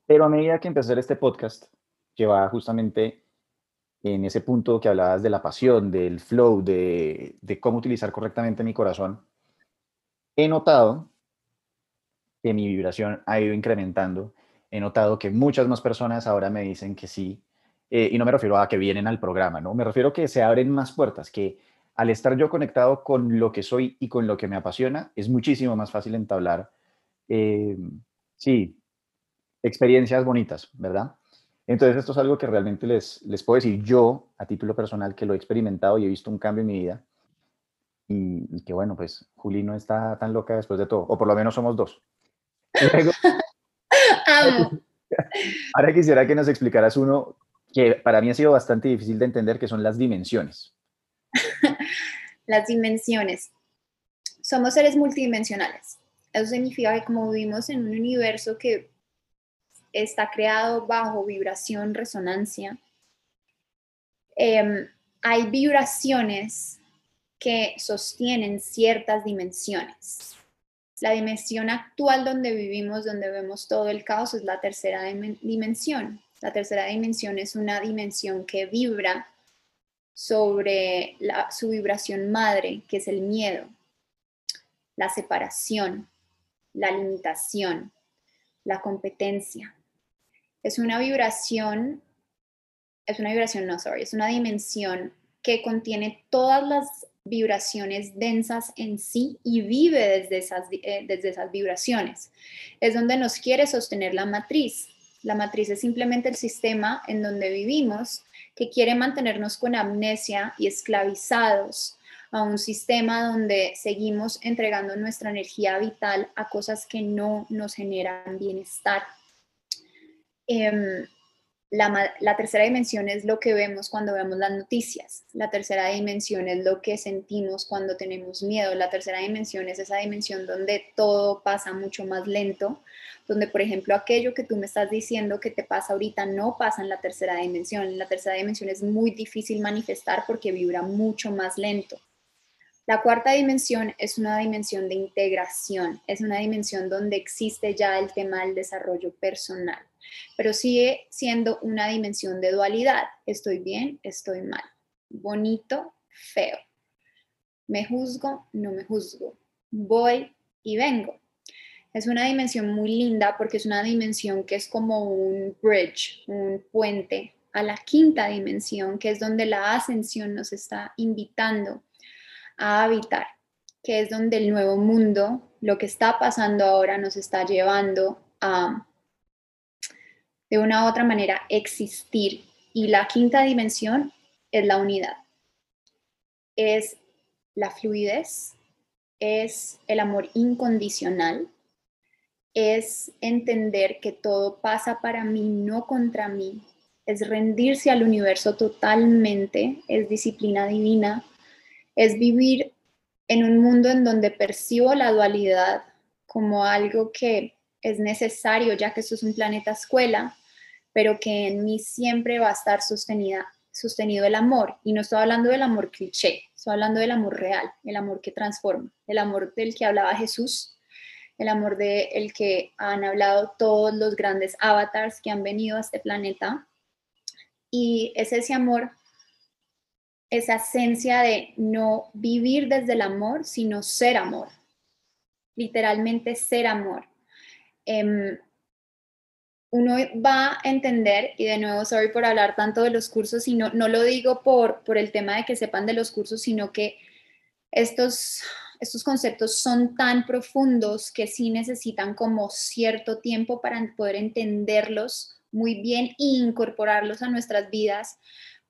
Pero a medida que empecé este podcast, que va justamente en ese punto que hablabas de la pasión, del flow, de, cómo utilizar correctamente mi corazón, he notado que mi vibración ha ido incrementando he notado que muchas más personas ahora me dicen que sí, eh, y no me refiero a que vienen al programa, ¿no? Me refiero a que se abren más puertas, que al estar yo conectado con lo que soy y con lo que me apasiona, es muchísimo más fácil entablar, eh, sí, experiencias bonitas, ¿verdad? Entonces esto es algo que realmente les, les puedo decir yo, a título personal, que lo he experimentado y he visto un cambio en mi vida. Y, y que bueno, pues Juli no está tan loca después de todo, o por lo menos somos dos. Luego, Ahora quisiera que nos explicaras uno que para mí ha sido bastante difícil de entender, que son las dimensiones. las dimensiones. Somos seres multidimensionales. Eso significa que como vivimos en un universo que está creado bajo vibración, resonancia, em, hay vibraciones que sostienen ciertas dimensiones. La dimensión actual donde vivimos, donde vemos todo el caos, es la tercera dimensión. La tercera dimensión es una dimensión que vibra sobre su vibración madre, que es el miedo, la separación, la limitación, la competencia. Es una vibración, es una vibración, no, sorry, es una dimensión que contiene todas las vibraciones densas en sí y vive desde esas, eh, desde esas vibraciones. Es donde nos quiere sostener la matriz. La matriz es simplemente el sistema en donde vivimos que quiere mantenernos con amnesia y esclavizados a un sistema donde seguimos entregando nuestra energía vital a cosas que no nos generan bienestar. Em, la, tercera dimensión es lo que vemos cuando vemos las noticias. La tercera dimensión es lo que sentimos cuando tenemos miedo. La tercera dimensión es esa dimensión donde todo pasa mucho más lento, donde por ejemplo aquello que tú me estás diciendo que te pasa ahorita no pasa en la tercera dimensión. En la tercera dimensión es muy difícil manifestar porque vibra mucho más lento. La cuarta dimensión es una dimensión de integración, es una dimensión donde existe ya el tema del desarrollo personal, pero sigue siendo una dimensión de dualidad. Estoy bien, estoy mal, bonito, feo. Me juzgo, no me juzgo. Voy y vengo. Es una dimensión muy linda porque es una dimensión que es como un bridge, un puente a la quinta dimensión, que es donde la ascensión nos está invitando a habitar, que es donde el nuevo mundo, lo que está pasando ahora, nos está llevando a, de una u otra manera, existir. Y la quinta dimensión es la unidad, es la fluidez, es el amor incondicional, es entender que todo pasa para mí, no contra mí, es rendirse al universo totalmente, es disciplina divina, es vivir en un mundo en donde percibo la dualidad como algo que es necesario, ya que esto es un planeta escuela, pero que en mí siempre va a estar sostenida, sostenido el amor. Y no estoy hablando del amor cliché, estoy hablando del amor real, el amor que transforma, el amor del que hablaba Jesús, el amor del que han hablado todos los grandes avatars que han venido a este planeta. Y es ese amor esa esencia de no vivir desde el amor, sino ser amor. Literalmente ser amor. Em, uno va a entender, y de nuevo, sorry por hablar tanto de los cursos, y no, lo digo por, por el tema de que sepan de los cursos, sino que estos, estos conceptos son tan profundos que sí necesitan como cierto tiempo para poder entenderlos muy bien e incorporarlos a nuestras vidas,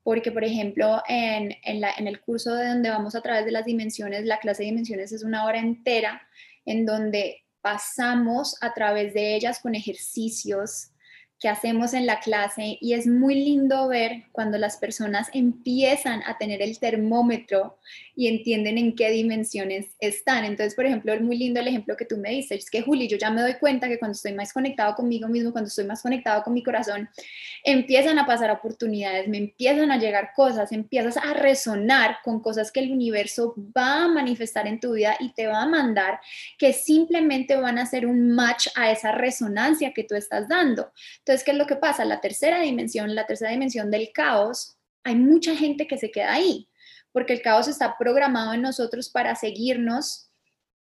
porque por ejemplo en, el curso de donde vamos a través de las dimensiones, la clase de dimensiones es una hora entera en donde pasamos a través de ellas con ejercicios, que hacemos en la clase y es muy lindo ver cuando las personas empiezan a tener el termómetro y entienden en qué dimensiones están. Entonces, por ejemplo, es muy lindo el ejemplo que tú me diste, es que Juli, yo ya me doy cuenta que cuando estoy más conectado conmigo mismo, cuando estoy más conectado con mi corazón, empiezan a pasar oportunidades, me empiezan a llegar cosas, empiezas a resonar con cosas que el universo va a manifestar en tu vida y te va a mandar que simplemente van a hacer un match a esa resonancia que tú estás dando. Entonces, ¿qué es lo que pasa? La tercera dimensión, la tercera dimensión del caos, hay mucha gente que se queda ahí, porque el caos está programado en nosotros para seguirnos,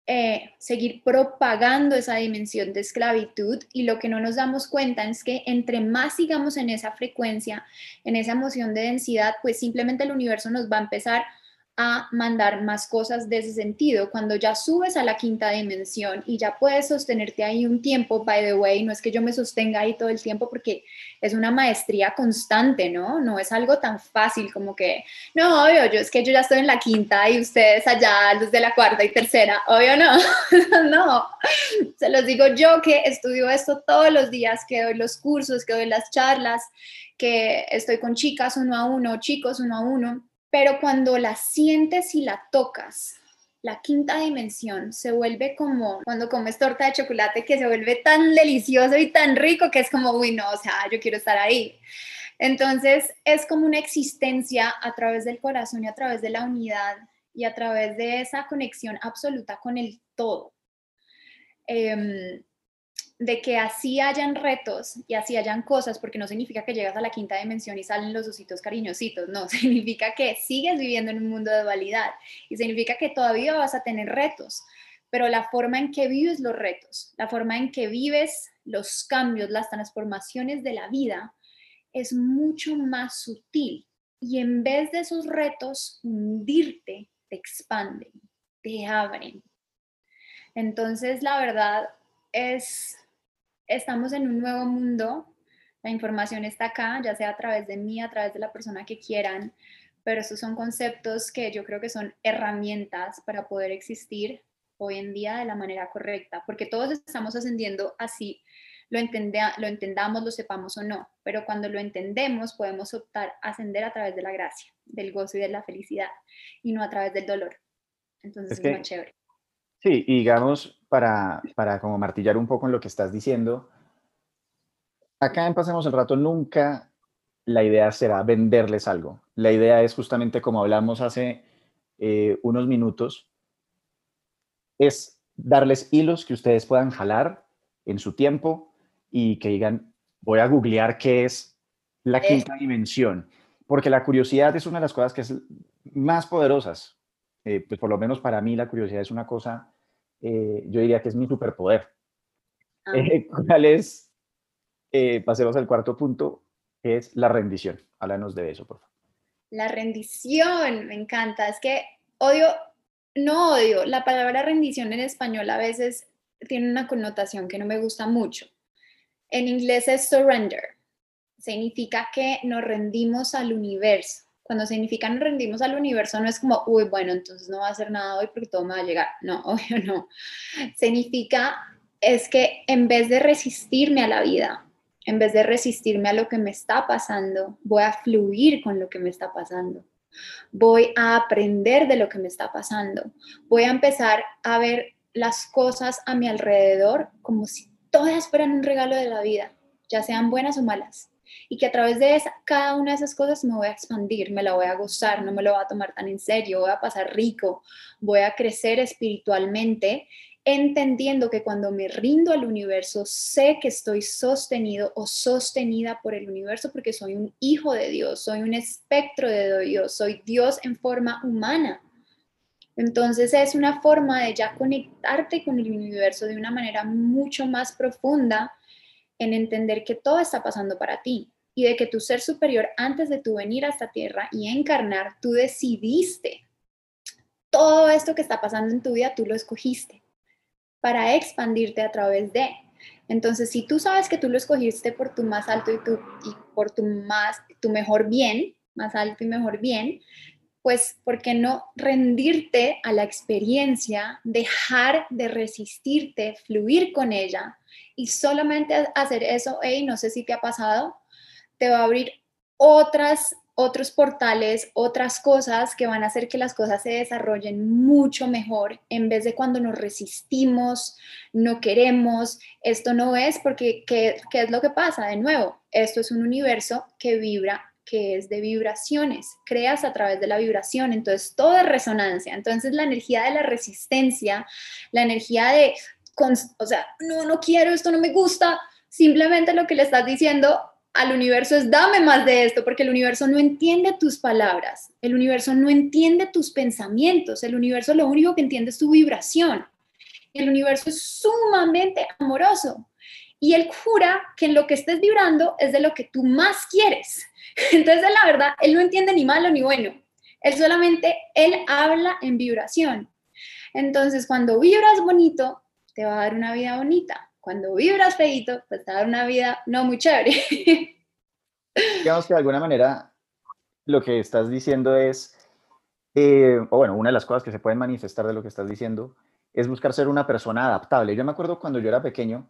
eh, seguir propagando esa dimensión de esclavitud y lo que no nos damos cuenta es que entre más sigamos en esa frecuencia, en esa emoción de densidad, pues simplemente el universo nos va a empezar a mandar más cosas de ese sentido. Cuando ya subes a la quinta dimensión y ya puedes sostenerte ahí un tiempo, by the way, no es que yo me sostenga ahí todo el tiempo porque es una maestría constante, ¿no? No es algo tan fácil como que, no, obvio, yo es que yo ya estoy en la quinta y ustedes allá, los de la cuarta y tercera, obvio no, no, se los digo yo que estudio esto todos los días, que doy los cursos, que doy las charlas, que estoy con chicas uno a uno, chicos uno a uno pero cuando la sientes y la tocas, la quinta dimensión se vuelve como cuando comes torta de chocolate que se vuelve tan delicioso y tan rico que es como, uy, no, o sea, yo quiero estar ahí. Entonces es como una existencia a través del corazón y a través de la unidad y a través de esa conexión absoluta con el todo. Em, de que así hayan retos y así hayan cosas, porque no significa que llegas a la quinta dimensión y salen los ositos cariñositos, no, significa que sigues viviendo en un mundo de dualidad y significa que todavía vas a tener retos, pero la forma en que vives los retos, la forma en que vives los cambios, las transformaciones de la vida es mucho más sutil y en vez de esos retos hundirte, te expanden, te abren. Entonces, la verdad es estamos en un nuevo mundo, la información está acá, ya sea a través de mí, a través de la persona que quieran, pero estos son conceptos que yo creo que son herramientas para poder existir hoy en día de la manera correcta, porque todos estamos ascendiendo así, lo, lo entendamos, lo sepamos o no, pero cuando lo entendemos podemos optar a ascender a través de la gracia, del gozo y de la felicidad, y no a través del dolor. Entonces es, muy chévere. Sí, y digamos, para, para como martillar un poco en lo que estás diciendo, acá en Pasemos el Rato nunca la idea será venderles algo. La idea es justamente como hablamos hace eh, unos minutos, es darles hilos que ustedes puedan jalar en su tiempo y que digan, voy a googlear qué es la quinta dimensión, porque la curiosidad es una de las cosas que es más poderosas eh, pues por lo menos para mí la curiosidad es una cosa, eh, yo diría que es mi superpoder. Ah. Eh, ¿Cuál es? pasemos al cuarto punto, que es la rendición. Háblanos de eso, por favor. La rendición, me encanta. Es que odio, no odio, la palabra rendición en español a veces tiene una connotación que no me gusta mucho. En inglés es surrender. Significa que nos rendimos al universo cuando significa nos rendimos al universo, no es como, uy, bueno, entonces no va a hacer nada hoy porque todo me va a llegar. No, obvio no. Significa es que en vez de resistirme a la vida, en vez de resistirme a lo que me está pasando, voy a fluir con lo que me está pasando. Voy a aprender de lo que me está pasando. Voy a empezar a ver las cosas a mi alrededor como si todas fueran un regalo de la vida, ya sean buenas o malas y que a través de esa, cada una de esas cosas me voy a expandir, me la voy a gozar, no me lo voy a tomar tan en serio, voy a pasar rico, voy a crecer espiritualmente, entendiendo que cuando me rindo al universo, sé que estoy sostenido o sostenida por el universo porque soy un hijo de Dios, soy un espectro de Dios, soy Dios en forma humana. Entonces es una forma de ya conectarte con el universo de una manera mucho más profunda en entender que todo está pasando para ti y de que tu ser superior antes de tu venir a esta tierra y encarnar, tú decidiste. Todo esto que está pasando en tu vida, tú lo escogiste para expandirte a través de. Entonces, si tú sabes que tú lo escogiste por tu más alto y, tu, y por tu, más, tu mejor bien, más alto y mejor bien, pues, ¿por qué no rendirte a la experiencia, dejar de resistirte, fluir con ella y solamente hacer eso, hey, no sé si te ha pasado, te va a abrir otras otros portales, otras cosas que van a hacer que las cosas se desarrollen mucho mejor en vez de cuando nos resistimos, no queremos, esto no es porque, ¿qué, ¿qué, es lo que pasa? De nuevo, esto es un universo que vibra, que es de vibraciones, creas a través de la vibración, entonces todo es resonancia, entonces la energía de la resistencia, la energía de, o sea, no, no quiero, esto no me gusta, simplemente lo que le estás diciendo al universo es dame más de esto, porque el universo no entiende tus palabras, el universo no entiende tus pensamientos, el universo lo único que entiende es tu vibración. El universo es sumamente amoroso y él jura que en lo que estés vibrando es de lo que tú más quieres. Entonces, la verdad, él no entiende ni malo ni bueno. Él solamente, él habla en vibración. Entonces, cuando vibras bonito, te va a dar una vida bonita. Cuando vibras feito, pues te va a dar una vida no muy chévere. Digamos que de alguna manera lo que estás diciendo es, eh, o bueno, una de las cosas que se pueden manifestar de lo que estás diciendo es buscar ser una persona adaptable. Yo me acuerdo cuando yo era pequeño,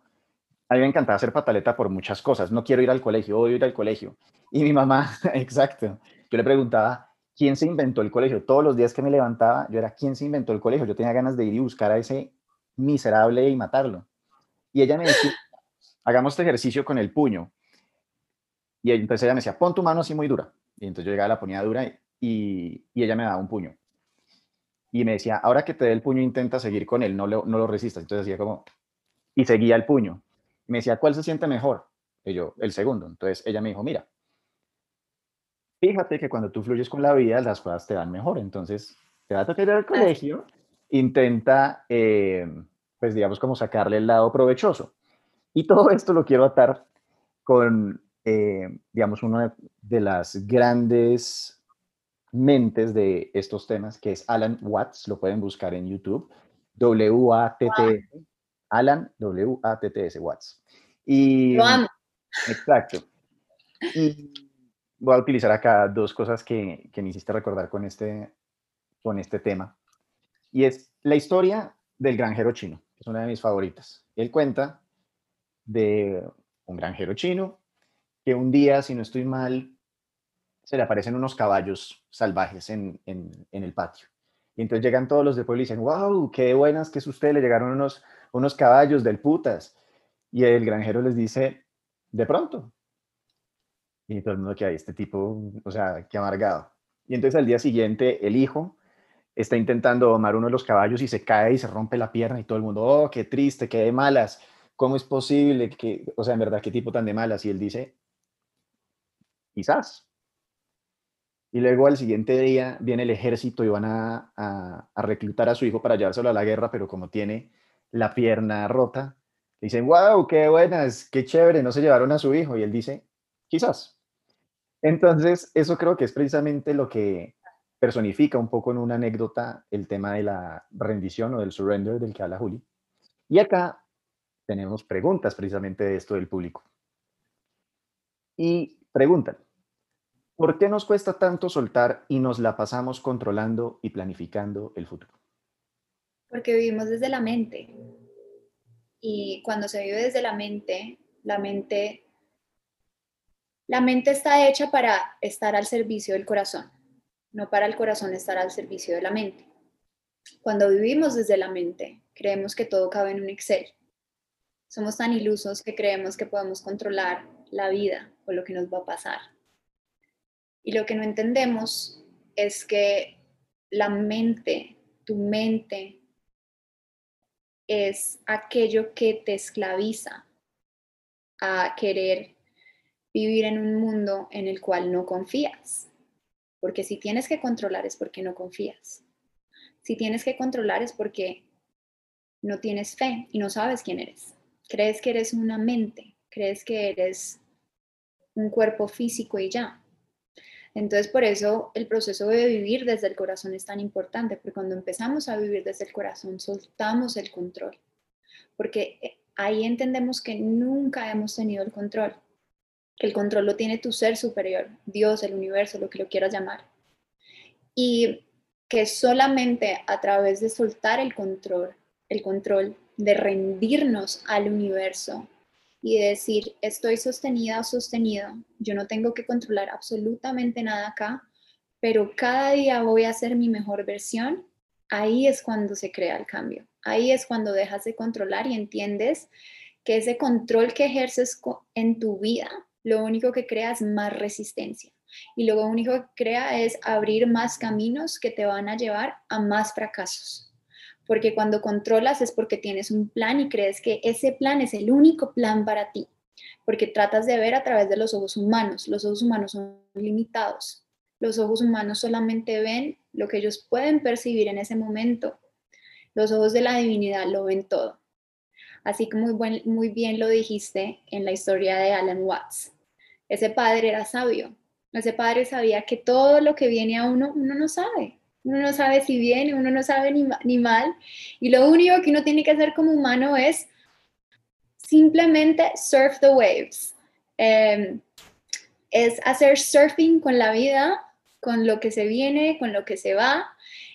a mí me encantaba hacer pataleta por muchas cosas. No quiero ir al colegio, odio ir al colegio. Y mi mamá, exacto, yo le preguntaba, ¿quién se inventó el colegio? Todos los días que me levantaba, yo era, ¿quién se inventó el colegio? Yo tenía ganas de ir y buscar a ese miserable y matarlo. Y ella me decía, hagamos este ejercicio con el puño. Y entonces ella me decía, pon tu mano así muy dura. Y entonces yo llegaba, la ponía dura y, y ella me daba un puño. Y me decía, ahora que te dé el puño, intenta seguir con él, no lo, no lo resistas. Entonces hacía como, y seguía el puño. Me decía, ¿cuál se siente mejor? Y yo, el segundo. Entonces ella me dijo, mira, fíjate que cuando tú fluyes con la vida, las cosas te dan mejor. Entonces, te vas a tocar al colegio, intenta, eh, pues digamos, como sacarle el lado provechoso. Y todo esto lo quiero atar con, eh, digamos, una de las grandes mentes de estos temas, que es Alan Watts, lo pueden buscar en YouTube, W-A-T-T, Alan W-A-T-T-S, Watts. Y, Lo amo. Exacto. Y voy a utilizar acá dos cosas que, que me hiciste recordar con este, con este tema. Y es la historia del granjero chino, que es una de mis favoritas. Él cuenta de un granjero chino que un día, si no estoy mal, se le aparecen unos caballos salvajes en, en, el patio. Y entonces llegan todos los del pueblo y dicen, wow, qué buenas que es usted, le llegaron unos, unos caballos del putas. Y el granjero les dice, de pronto. Y todo el mundo que hay, este tipo, o sea, qué amargado. Y entonces al día siguiente el hijo está intentando domar uno de los caballos y se cae y se rompe la pierna y todo el mundo, oh, qué triste, qué de malas, ¿cómo es posible que, o sea, en verdad, qué tipo tan de malas? Y él dice, quizás. Y luego al siguiente día viene el ejército y van a, reclutar a su hijo para llevárselo a la guerra, pero como tiene la pierna rota, dicen, wow, qué buenas, qué chévere, no se llevaron a su hijo. Y él dice, quizás. Entonces, eso creo que es precisamente lo que personifica un poco en una anécdota el tema de la rendición o del surrender del que habla Juli. Y acá tenemos preguntas precisamente de esto del público. Y preguntan, ¿por qué nos cuesta tanto soltar y nos la pasamos controlando y planificando el futuro? Porque vivimos desde la mente. Y cuando se vive desde la mente, la mente, la mente está hecha para estar al servicio del corazón, no para el corazón estar al servicio de la mente. Cuando vivimos desde la mente, creemos que todo cabe en un Excel. Somos tan ilusos que creemos que podemos controlar la vida o lo que nos va a pasar. Y lo que no entendemos es que la mente, tu mente, es aquello que te esclaviza a querer vivir en un mundo en el cual no confías. Porque si tienes que controlar es porque no confías. Si tienes que controlar es porque no tienes fe y no sabes quién eres. Crees que eres una mente, crees que eres un cuerpo físico y ya. Entonces, por eso el proceso de vivir desde el corazón es tan importante, porque cuando empezamos a vivir desde el corazón, soltamos el control, porque eh, ahí entendemos que nunca hemos tenido el control, que el control lo tiene tu ser superior, Dios, el universo, lo que lo quieras llamar. Y que solamente a través de soltar el control, el control, de rendirnos al universo, y decir, estoy sostenida o sostenido, yo no tengo que controlar absolutamente nada acá, pero cada día voy a ser mi mejor versión, ahí es cuando se crea el cambio. Ahí es cuando dejas de controlar y entiendes que ese control que ejerces en tu vida, lo único que crea es más resistencia. Y lo único que crea es abrir más caminos que te van a llevar a más fracasos porque cuando controlas es porque tienes un plan y crees que ese plan es el único plan para ti, porque tratas de ver a través de los ojos humanos. Los ojos humanos son limitados. Los ojos humanos solamente ven lo que ellos pueden percibir en ese momento. Los ojos de la divinidad lo ven todo. Así que muy, buen, muy bien lo dijiste en la historia de Alan Watts. Ese padre era sabio. Ese padre sabía que todo lo que viene a uno, uno no sabe uno no sabe si viene, uno no sabe ni, ni mal, y lo único que uno tiene que hacer como humano es simplemente surf the waves. Em, es hacer surfing con la vida, con lo que se viene, con lo que se va,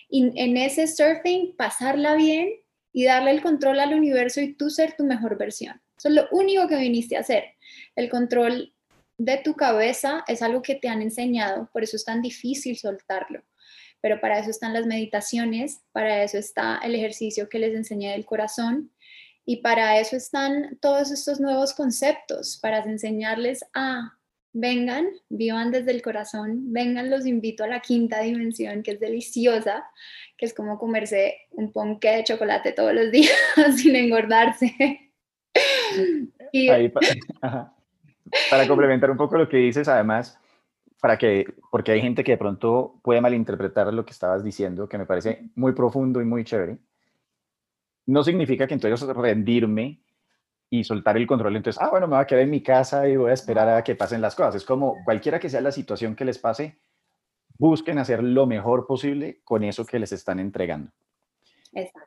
y en ese surfing pasarla bien y darle el control al universo y tú ser tu mejor versión. Eso es lo único que viniste a hacer. El control de tu cabeza es algo que te han enseñado, por eso es tan difícil soltarlo. Pero para eso están las meditaciones, para eso está el ejercicio que les enseñé del corazón y para eso están todos estos nuevos conceptos, para enseñarles a vengan, vivan desde el corazón, vengan, los invito a la quinta dimensión que es deliciosa, que es como comerse un ponque de chocolate todos los días sin engordarse. para, complementar un poco lo que dices, además, para que, porque hay gente que de pronto puede malinterpretar lo que estabas diciendo, que me parece muy profundo y muy chévere. No significa que entonces rendirme y soltar el control, entonces, ah, bueno, me voy a quedar en mi casa y voy a esperar a que pasen las cosas. Es como cualquiera que sea la situación que les pase, busquen hacer lo mejor posible con eso que les están entregando.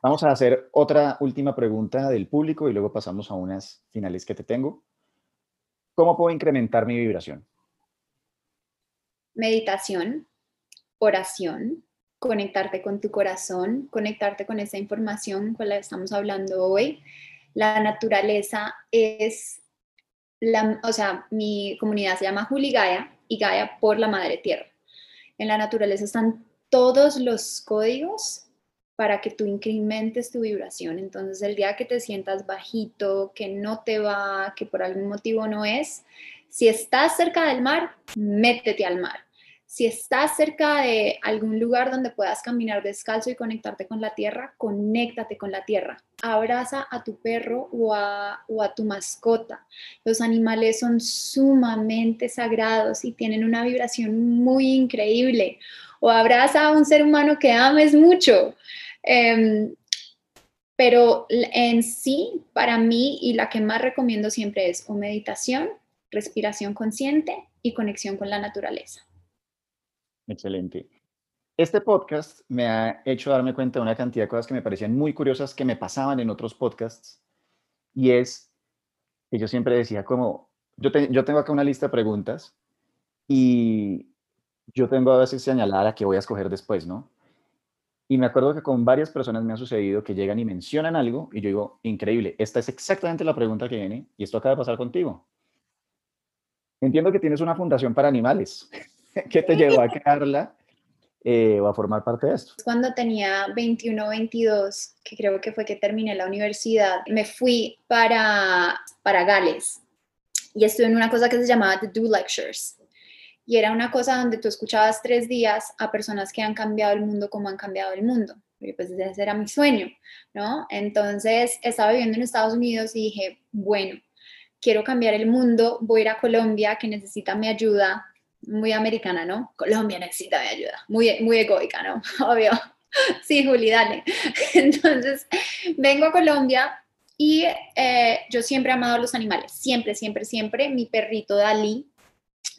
Vamos a hacer otra última pregunta del público y luego pasamos a unas finales que te tengo. ¿Cómo puedo incrementar mi vibración? Meditación, oración, conectarte con tu corazón, conectarte con esa información con la que estamos hablando hoy. La naturaleza es, la, o sea, mi comunidad se llama Juli Gaia y Gaia por la Madre Tierra. En la naturaleza están todos los códigos para que tú incrementes tu vibración. Entonces, el día que te sientas bajito, que no te va, que por algún motivo no es, si estás cerca del mar, métete al mar. Si estás cerca de algún lugar donde puedas caminar descalzo y conectarte con la tierra, conéctate con la tierra. Abraza a tu perro o a, o a tu mascota. Los animales son sumamente sagrados y tienen una vibración muy increíble. O abraza a un ser humano que ames mucho. Em, pero en sí, para mí, y la que más recomiendo siempre es o meditación, respiración consciente y conexión con la naturaleza. Excelente. Este podcast me ha hecho darme cuenta de una cantidad de cosas que me parecían muy curiosas que me pasaban en otros podcasts. Y es que yo siempre decía como, yo, yo tengo acá una lista de preguntas y yo tengo a veces señalada la que voy a escoger después, ¿no? Y me acuerdo que con varias personas me ha sucedido que llegan y mencionan algo y yo digo, increíble, esta es exactamente la pregunta que viene y esto acaba de pasar contigo. Entiendo que tienes una fundación para animales. ¿Qué te llevó a crearla eh, o a formar parte de esto? Cuando tenía 21 o 22, que creo que fue que terminé la universidad, me fui para, para Gales y estuve en una cosa que se llamaba The Do Lectures y era una cosa donde tú escuchabas tres días a personas que han cambiado el mundo como han cambiado el mundo. Y pues ese era mi sueño, ¿no? Entonces estaba viviendo en Estados Unidos y dije, bueno, quiero cambiar el mundo, voy a ir a Colombia que necesita mi ayuda, muy americana, ¿no? Colombia necesita mi ayuda, muy, muy egoica, ¿no? Obvio. Sí, Juli, dale. Entonces, vengo a Colombia y eh, yo siempre he amado a los animales, siempre, siempre, siempre. Mi perrito Dalí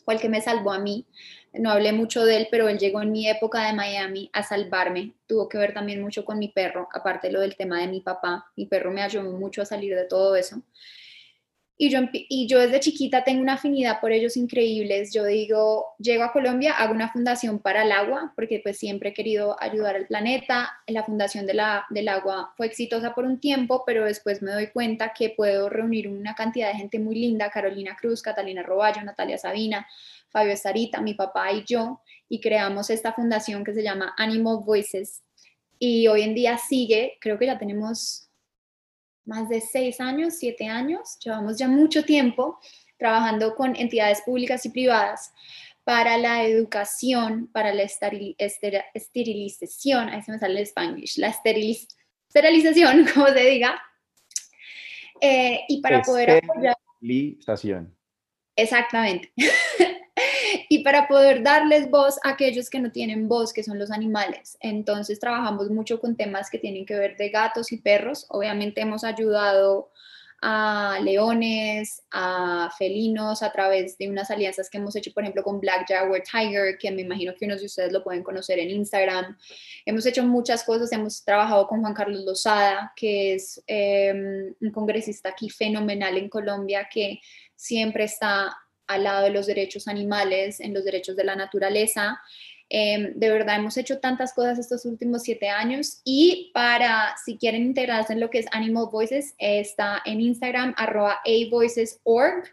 fue que me salvó a mí. No hablé mucho de él, pero él llegó en mi época de Miami a salvarme. Tuvo que ver también mucho con mi perro, aparte lo del tema de mi papá. Mi perro me ayudó mucho a salir de todo eso. Y yo, y yo desde chiquita tengo una afinidad por ellos increíbles. Yo digo, llego a Colombia, hago una fundación para el agua, porque pues siempre he querido ayudar al planeta. La fundación de la, del agua fue exitosa por un tiempo, pero después me doy cuenta que puedo reunir una cantidad de gente muy linda, Carolina Cruz, Catalina Roballo, Natalia Sabina, Fabio Sarita, mi papá y yo, y creamos esta fundación que se llama Animal Voices. Y hoy en día sigue, creo que ya tenemos más de seis años, siete años, llevamos ya mucho tiempo trabajando con entidades públicas y privadas para la educación, para la esterilización, ahí se me sale el spanglish, la esterilización, como se diga, eh, y para poder apoyar. Exactamente. y para poder darles voz a aquellos que no tienen voz, que son los animales. Entonces trabajamos mucho con temas que tienen que ver de gatos y perros. Obviamente hemos ayudado a leones, a felinos a través de unas alianzas que hemos hecho, por ejemplo, con Black Jaguar Tiger, que me imagino que unos de ustedes lo pueden conocer en Instagram. Hemos hecho muchas cosas, hemos trabajado con Juan Carlos Lozada, que es em, un congresista aquí fenomenal en Colombia, que siempre está al lado de los derechos animales, en los derechos de la naturaleza. Em, de verdad hemos hecho tantas cosas estos últimos siete años y para si quieren integrarse en lo que es Animal Voices, está en Instagram arroba avoicesorg.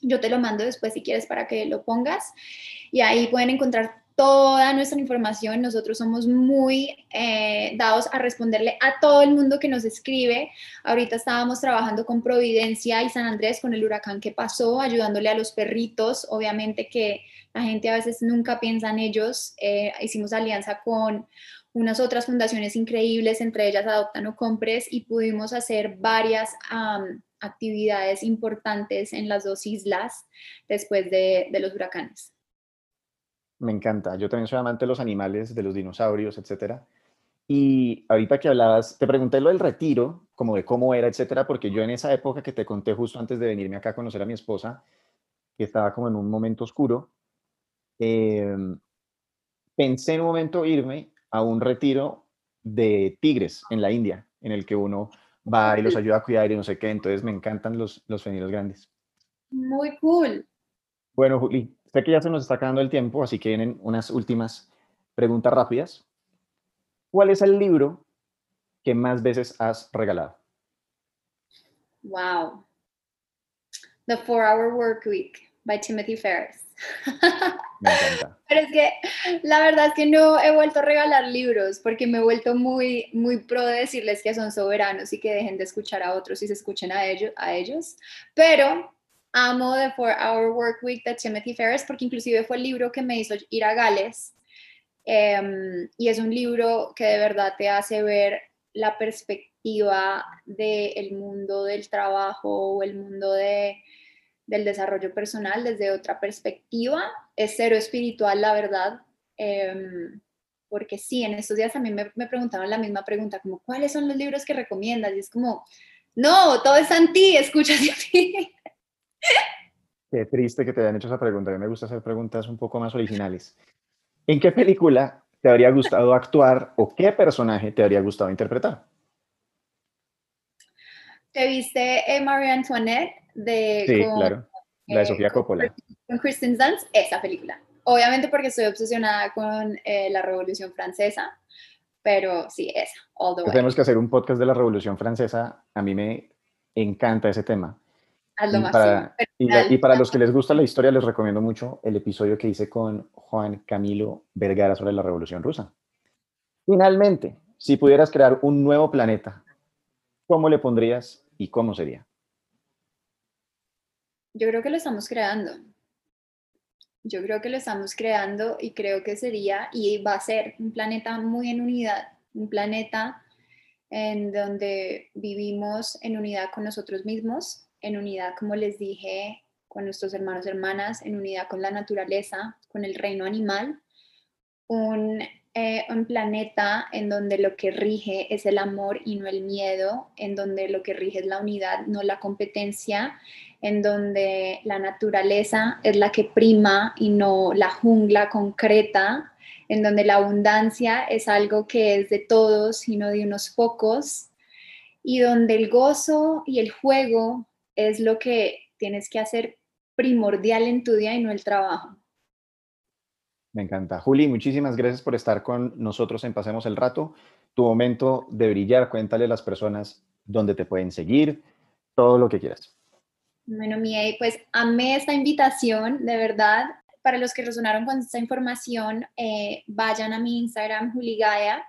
Yo te lo mando después si quieres para que lo pongas y ahí pueden encontrar toda nuestra información. Nosotros somos muy eh, dados a responderle a todo el mundo que nos escribe. Ahorita estábamos trabajando con Providencia y San Andrés con el huracán que pasó, ayudándole a los perritos. Obviamente que la gente a veces nunca piensa en ellos. Eh, hicimos alianza con unas otras fundaciones increíbles, entre ellas Adopta No Compres, y pudimos hacer varias actividades importantes en las dos islas después de, de los huracanes. Me encanta. Yo también soy amante de los animales, de los dinosaurios, etcétera. Y ahorita que hablabas, te pregunté lo del retiro, como de cómo era, etcétera, porque yo en esa época que te conté justo antes de venirme acá a conocer a mi esposa, que estaba como en un momento oscuro, em, pensé en un momento irme a un retiro de tigres en la India, en el que uno va y los ayuda a cuidar y no sé qué, entonces me encantan los, los fenilos grandes. Muy cool. Bueno, Juli, sé que ya se nos está acabando el tiempo, así que vienen unas últimas preguntas rápidas. ¿Cuál es el libro que más veces has regalado? Wow. The Four Hour Work Week by Timothy Ferris. Me encanta. Pero es que la verdad es que no he vuelto a regalar libros porque me he vuelto muy, muy pro de decirles que son soberanos y que dejen de escuchar a otros y se escuchen a ellos. A ellos. Pero amo The Four Hour Work Week de Timothy Ferris porque inclusive fue el libro que me hizo ir a Gales Em, y es un libro que de verdad te hace ver la perspectiva del mundo del trabajo o el mundo de, del desarrollo personal desde otra perspectiva. Es cero espiritual, la verdad. Em, porque sí, en estos días también me, me, preguntaban la misma pregunta, como, ¿cuáles son los libros que recomiendas? Y es como, no, todo está en ti, escúchate a ti. Qué triste que te hayan hecho esa pregunta. A mí me gusta hacer preguntas un poco más originales. ¿En qué película te habría gustado actuar o qué personaje te habría gustado interpretar? ¿Te viste eh, Marie Antoinette? De, sí, claro. La de eh, Sofía Coppola. Con Kristen Dunst, esa película. Obviamente porque estoy obsesionada con eh, la Revolución Francesa, pero sí, esa, all the way. Tenemos que hacer un podcast de la Revolución Francesa. A mí me encanta ese tema. Y para, y, para, los que les gusta la historia, les recomiendo mucho el episodio que hice con Juan Camilo Vergara sobre la Revolución Rusa. Finalmente, si pudieras crear un nuevo planeta, ¿cómo le pondrías y cómo sería? Yo creo que lo estamos creando. Yo creo que lo estamos creando y creo que sería y va a ser un planeta muy en unidad, un planeta en donde vivimos en unidad con nosotros mismos, en unidad, como les dije, con nuestros hermanos y hermanas, en unidad con la naturaleza, con el reino animal, un, eh, un, planeta en donde lo que rige es el amor y no el miedo, en donde lo que rige es la unidad, no la competencia, en donde la naturaleza es la que prima y no la jungla concreta, en donde la abundancia es algo que es de todos y no de unos pocos, y donde el gozo y el juego es lo que tienes que hacer primordial en tu día y no el trabajo. Me encanta. Juli, muchísimas gracias por estar con nosotros en Pasemos el Rato. Tu momento de brillar, cuéntale a las personas dónde te pueden seguir, todo lo que quieras. Bueno, Mie, pues amé esta invitación, de verdad. Para los que resonaron con esta información, eh, vayan a mi Instagram, Juli Gaia.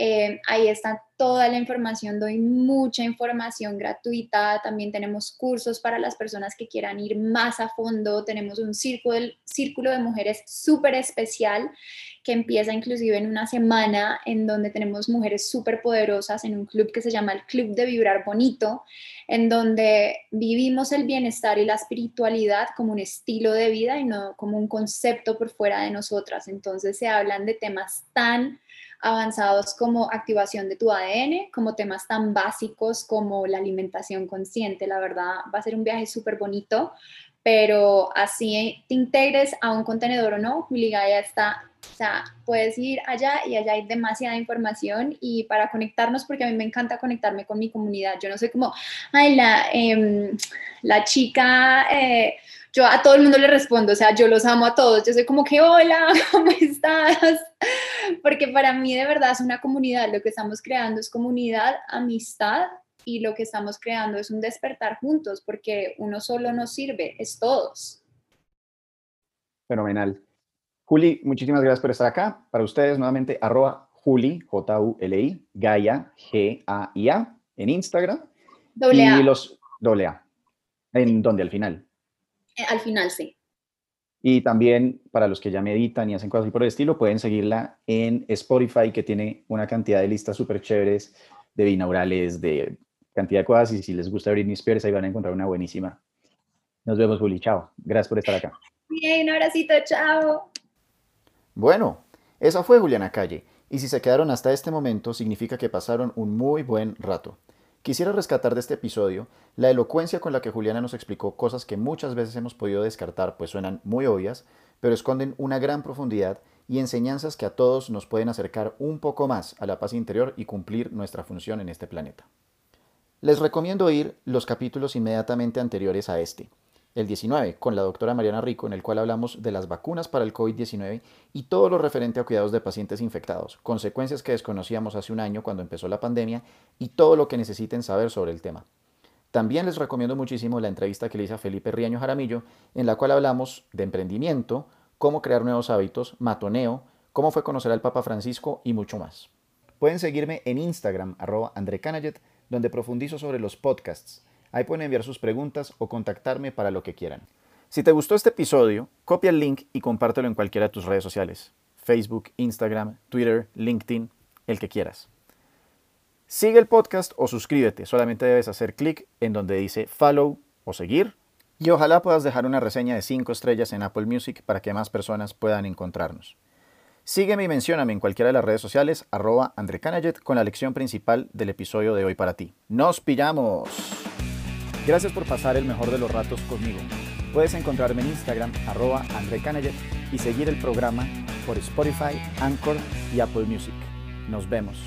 Eh, ahí está toda la información, doy mucha información gratuita, también tenemos cursos para las personas que quieran ir más a fondo, tenemos un círculo, de mujeres súper especial que empieza inclusive en una semana en donde tenemos mujeres súper poderosas en un club que se llama el Club de Vibrar Bonito, en donde vivimos el bienestar y la espiritualidad como un estilo de vida y no como un concepto por fuera de nosotras. Entonces se hablan de temas tan avanzados como activación de tu ADN, como temas tan básicos como la alimentación consciente. La verdad, va a ser un viaje súper bonito, pero así te integres a un contenedor o no, ya está, o sea, puedes ir allá y allá hay demasiada información y para conectarnos, porque a mí me encanta conectarme con mi comunidad, yo no soy como, ay, la, em, la chica... Eh, yo a todo el mundo le respondo, o sea, yo los amo a todos, yo soy como que, hola, ¿cómo estás? Porque para mí de verdad es una comunidad, lo que estamos creando es comunidad, amistad y lo que estamos creando es un despertar juntos, porque uno solo no sirve, es todos. Fenomenal. Juli, muchísimas gracias por estar acá. Para ustedes, nuevamente, arroba Juli, J-U-L-I, Gaia, G-A-I-A, en Instagram. Doble A. Y los, doble A. ¿En dónde? Al final. Eh, al final, sí. Y también para los que ya meditan y hacen cosas así por el estilo, pueden seguirla en Spotify, que tiene una cantidad de listas súper chéveres de binaurales, de cantidad de cosas y si les gusta Britney Spears ahí van a encontrar una buenísima. Nos vemos, Juli. Chao. Gracias por estar acá. Bien, un abracito. Chao. Bueno, esa fue Juliana Calle. Y si se quedaron hasta este momento, significa que pasaron un muy buen rato. Quisiera rescatar de este episodio la elocuencia con la que Juliana nos explicó cosas que muchas veces hemos podido descartar, pues suenan muy obvias, pero esconden una gran profundidad y enseñanzas que a todos nos pueden acercar un poco más a la paz interior y cumplir nuestra función en este planeta. Les recomiendo oír los capítulos inmediatamente anteriores a este, el 19, con la doctora Mariana Rico, en el cual hablamos de las vacunas para el COVID-19 y todo lo referente a cuidados de pacientes infectados, consecuencias que desconocíamos hace un año cuando empezó la pandemia y todo lo que necesiten saber sobre el tema. También les recomiendo muchísimo la entrevista que le hice a Felipe Riaño Jaramillo, en la cual hablamos de emprendimiento, cómo crear nuevos hábitos, matoneo, cómo fue conocer al Papa Francisco y mucho más. Pueden seguirme en Instagram, arroba donde profundizo sobre los podcasts. Ahí pueden enviar sus preguntas o contactarme para lo que quieran. Si te gustó este episodio, copia el link y compártelo en cualquiera de tus redes sociales. Facebook, Instagram, Twitter, LinkedIn, el que quieras. Sigue el podcast o suscríbete. Solamente debes hacer clic en donde dice follow o seguir y ojalá puedas dejar una reseña de 5 estrellas en Apple Music para que más personas puedan encontrarnos. Sígueme y mencióname en cualquiera de las redes sociales, arroba con la lección principal del episodio de hoy para ti. ¡Nos pillamos! Gracias por pasar el mejor de los ratos conmigo. Puedes encontrarme en Instagram, arroba André y seguir el programa por Spotify, Anchor y Apple Music. Nos vemos.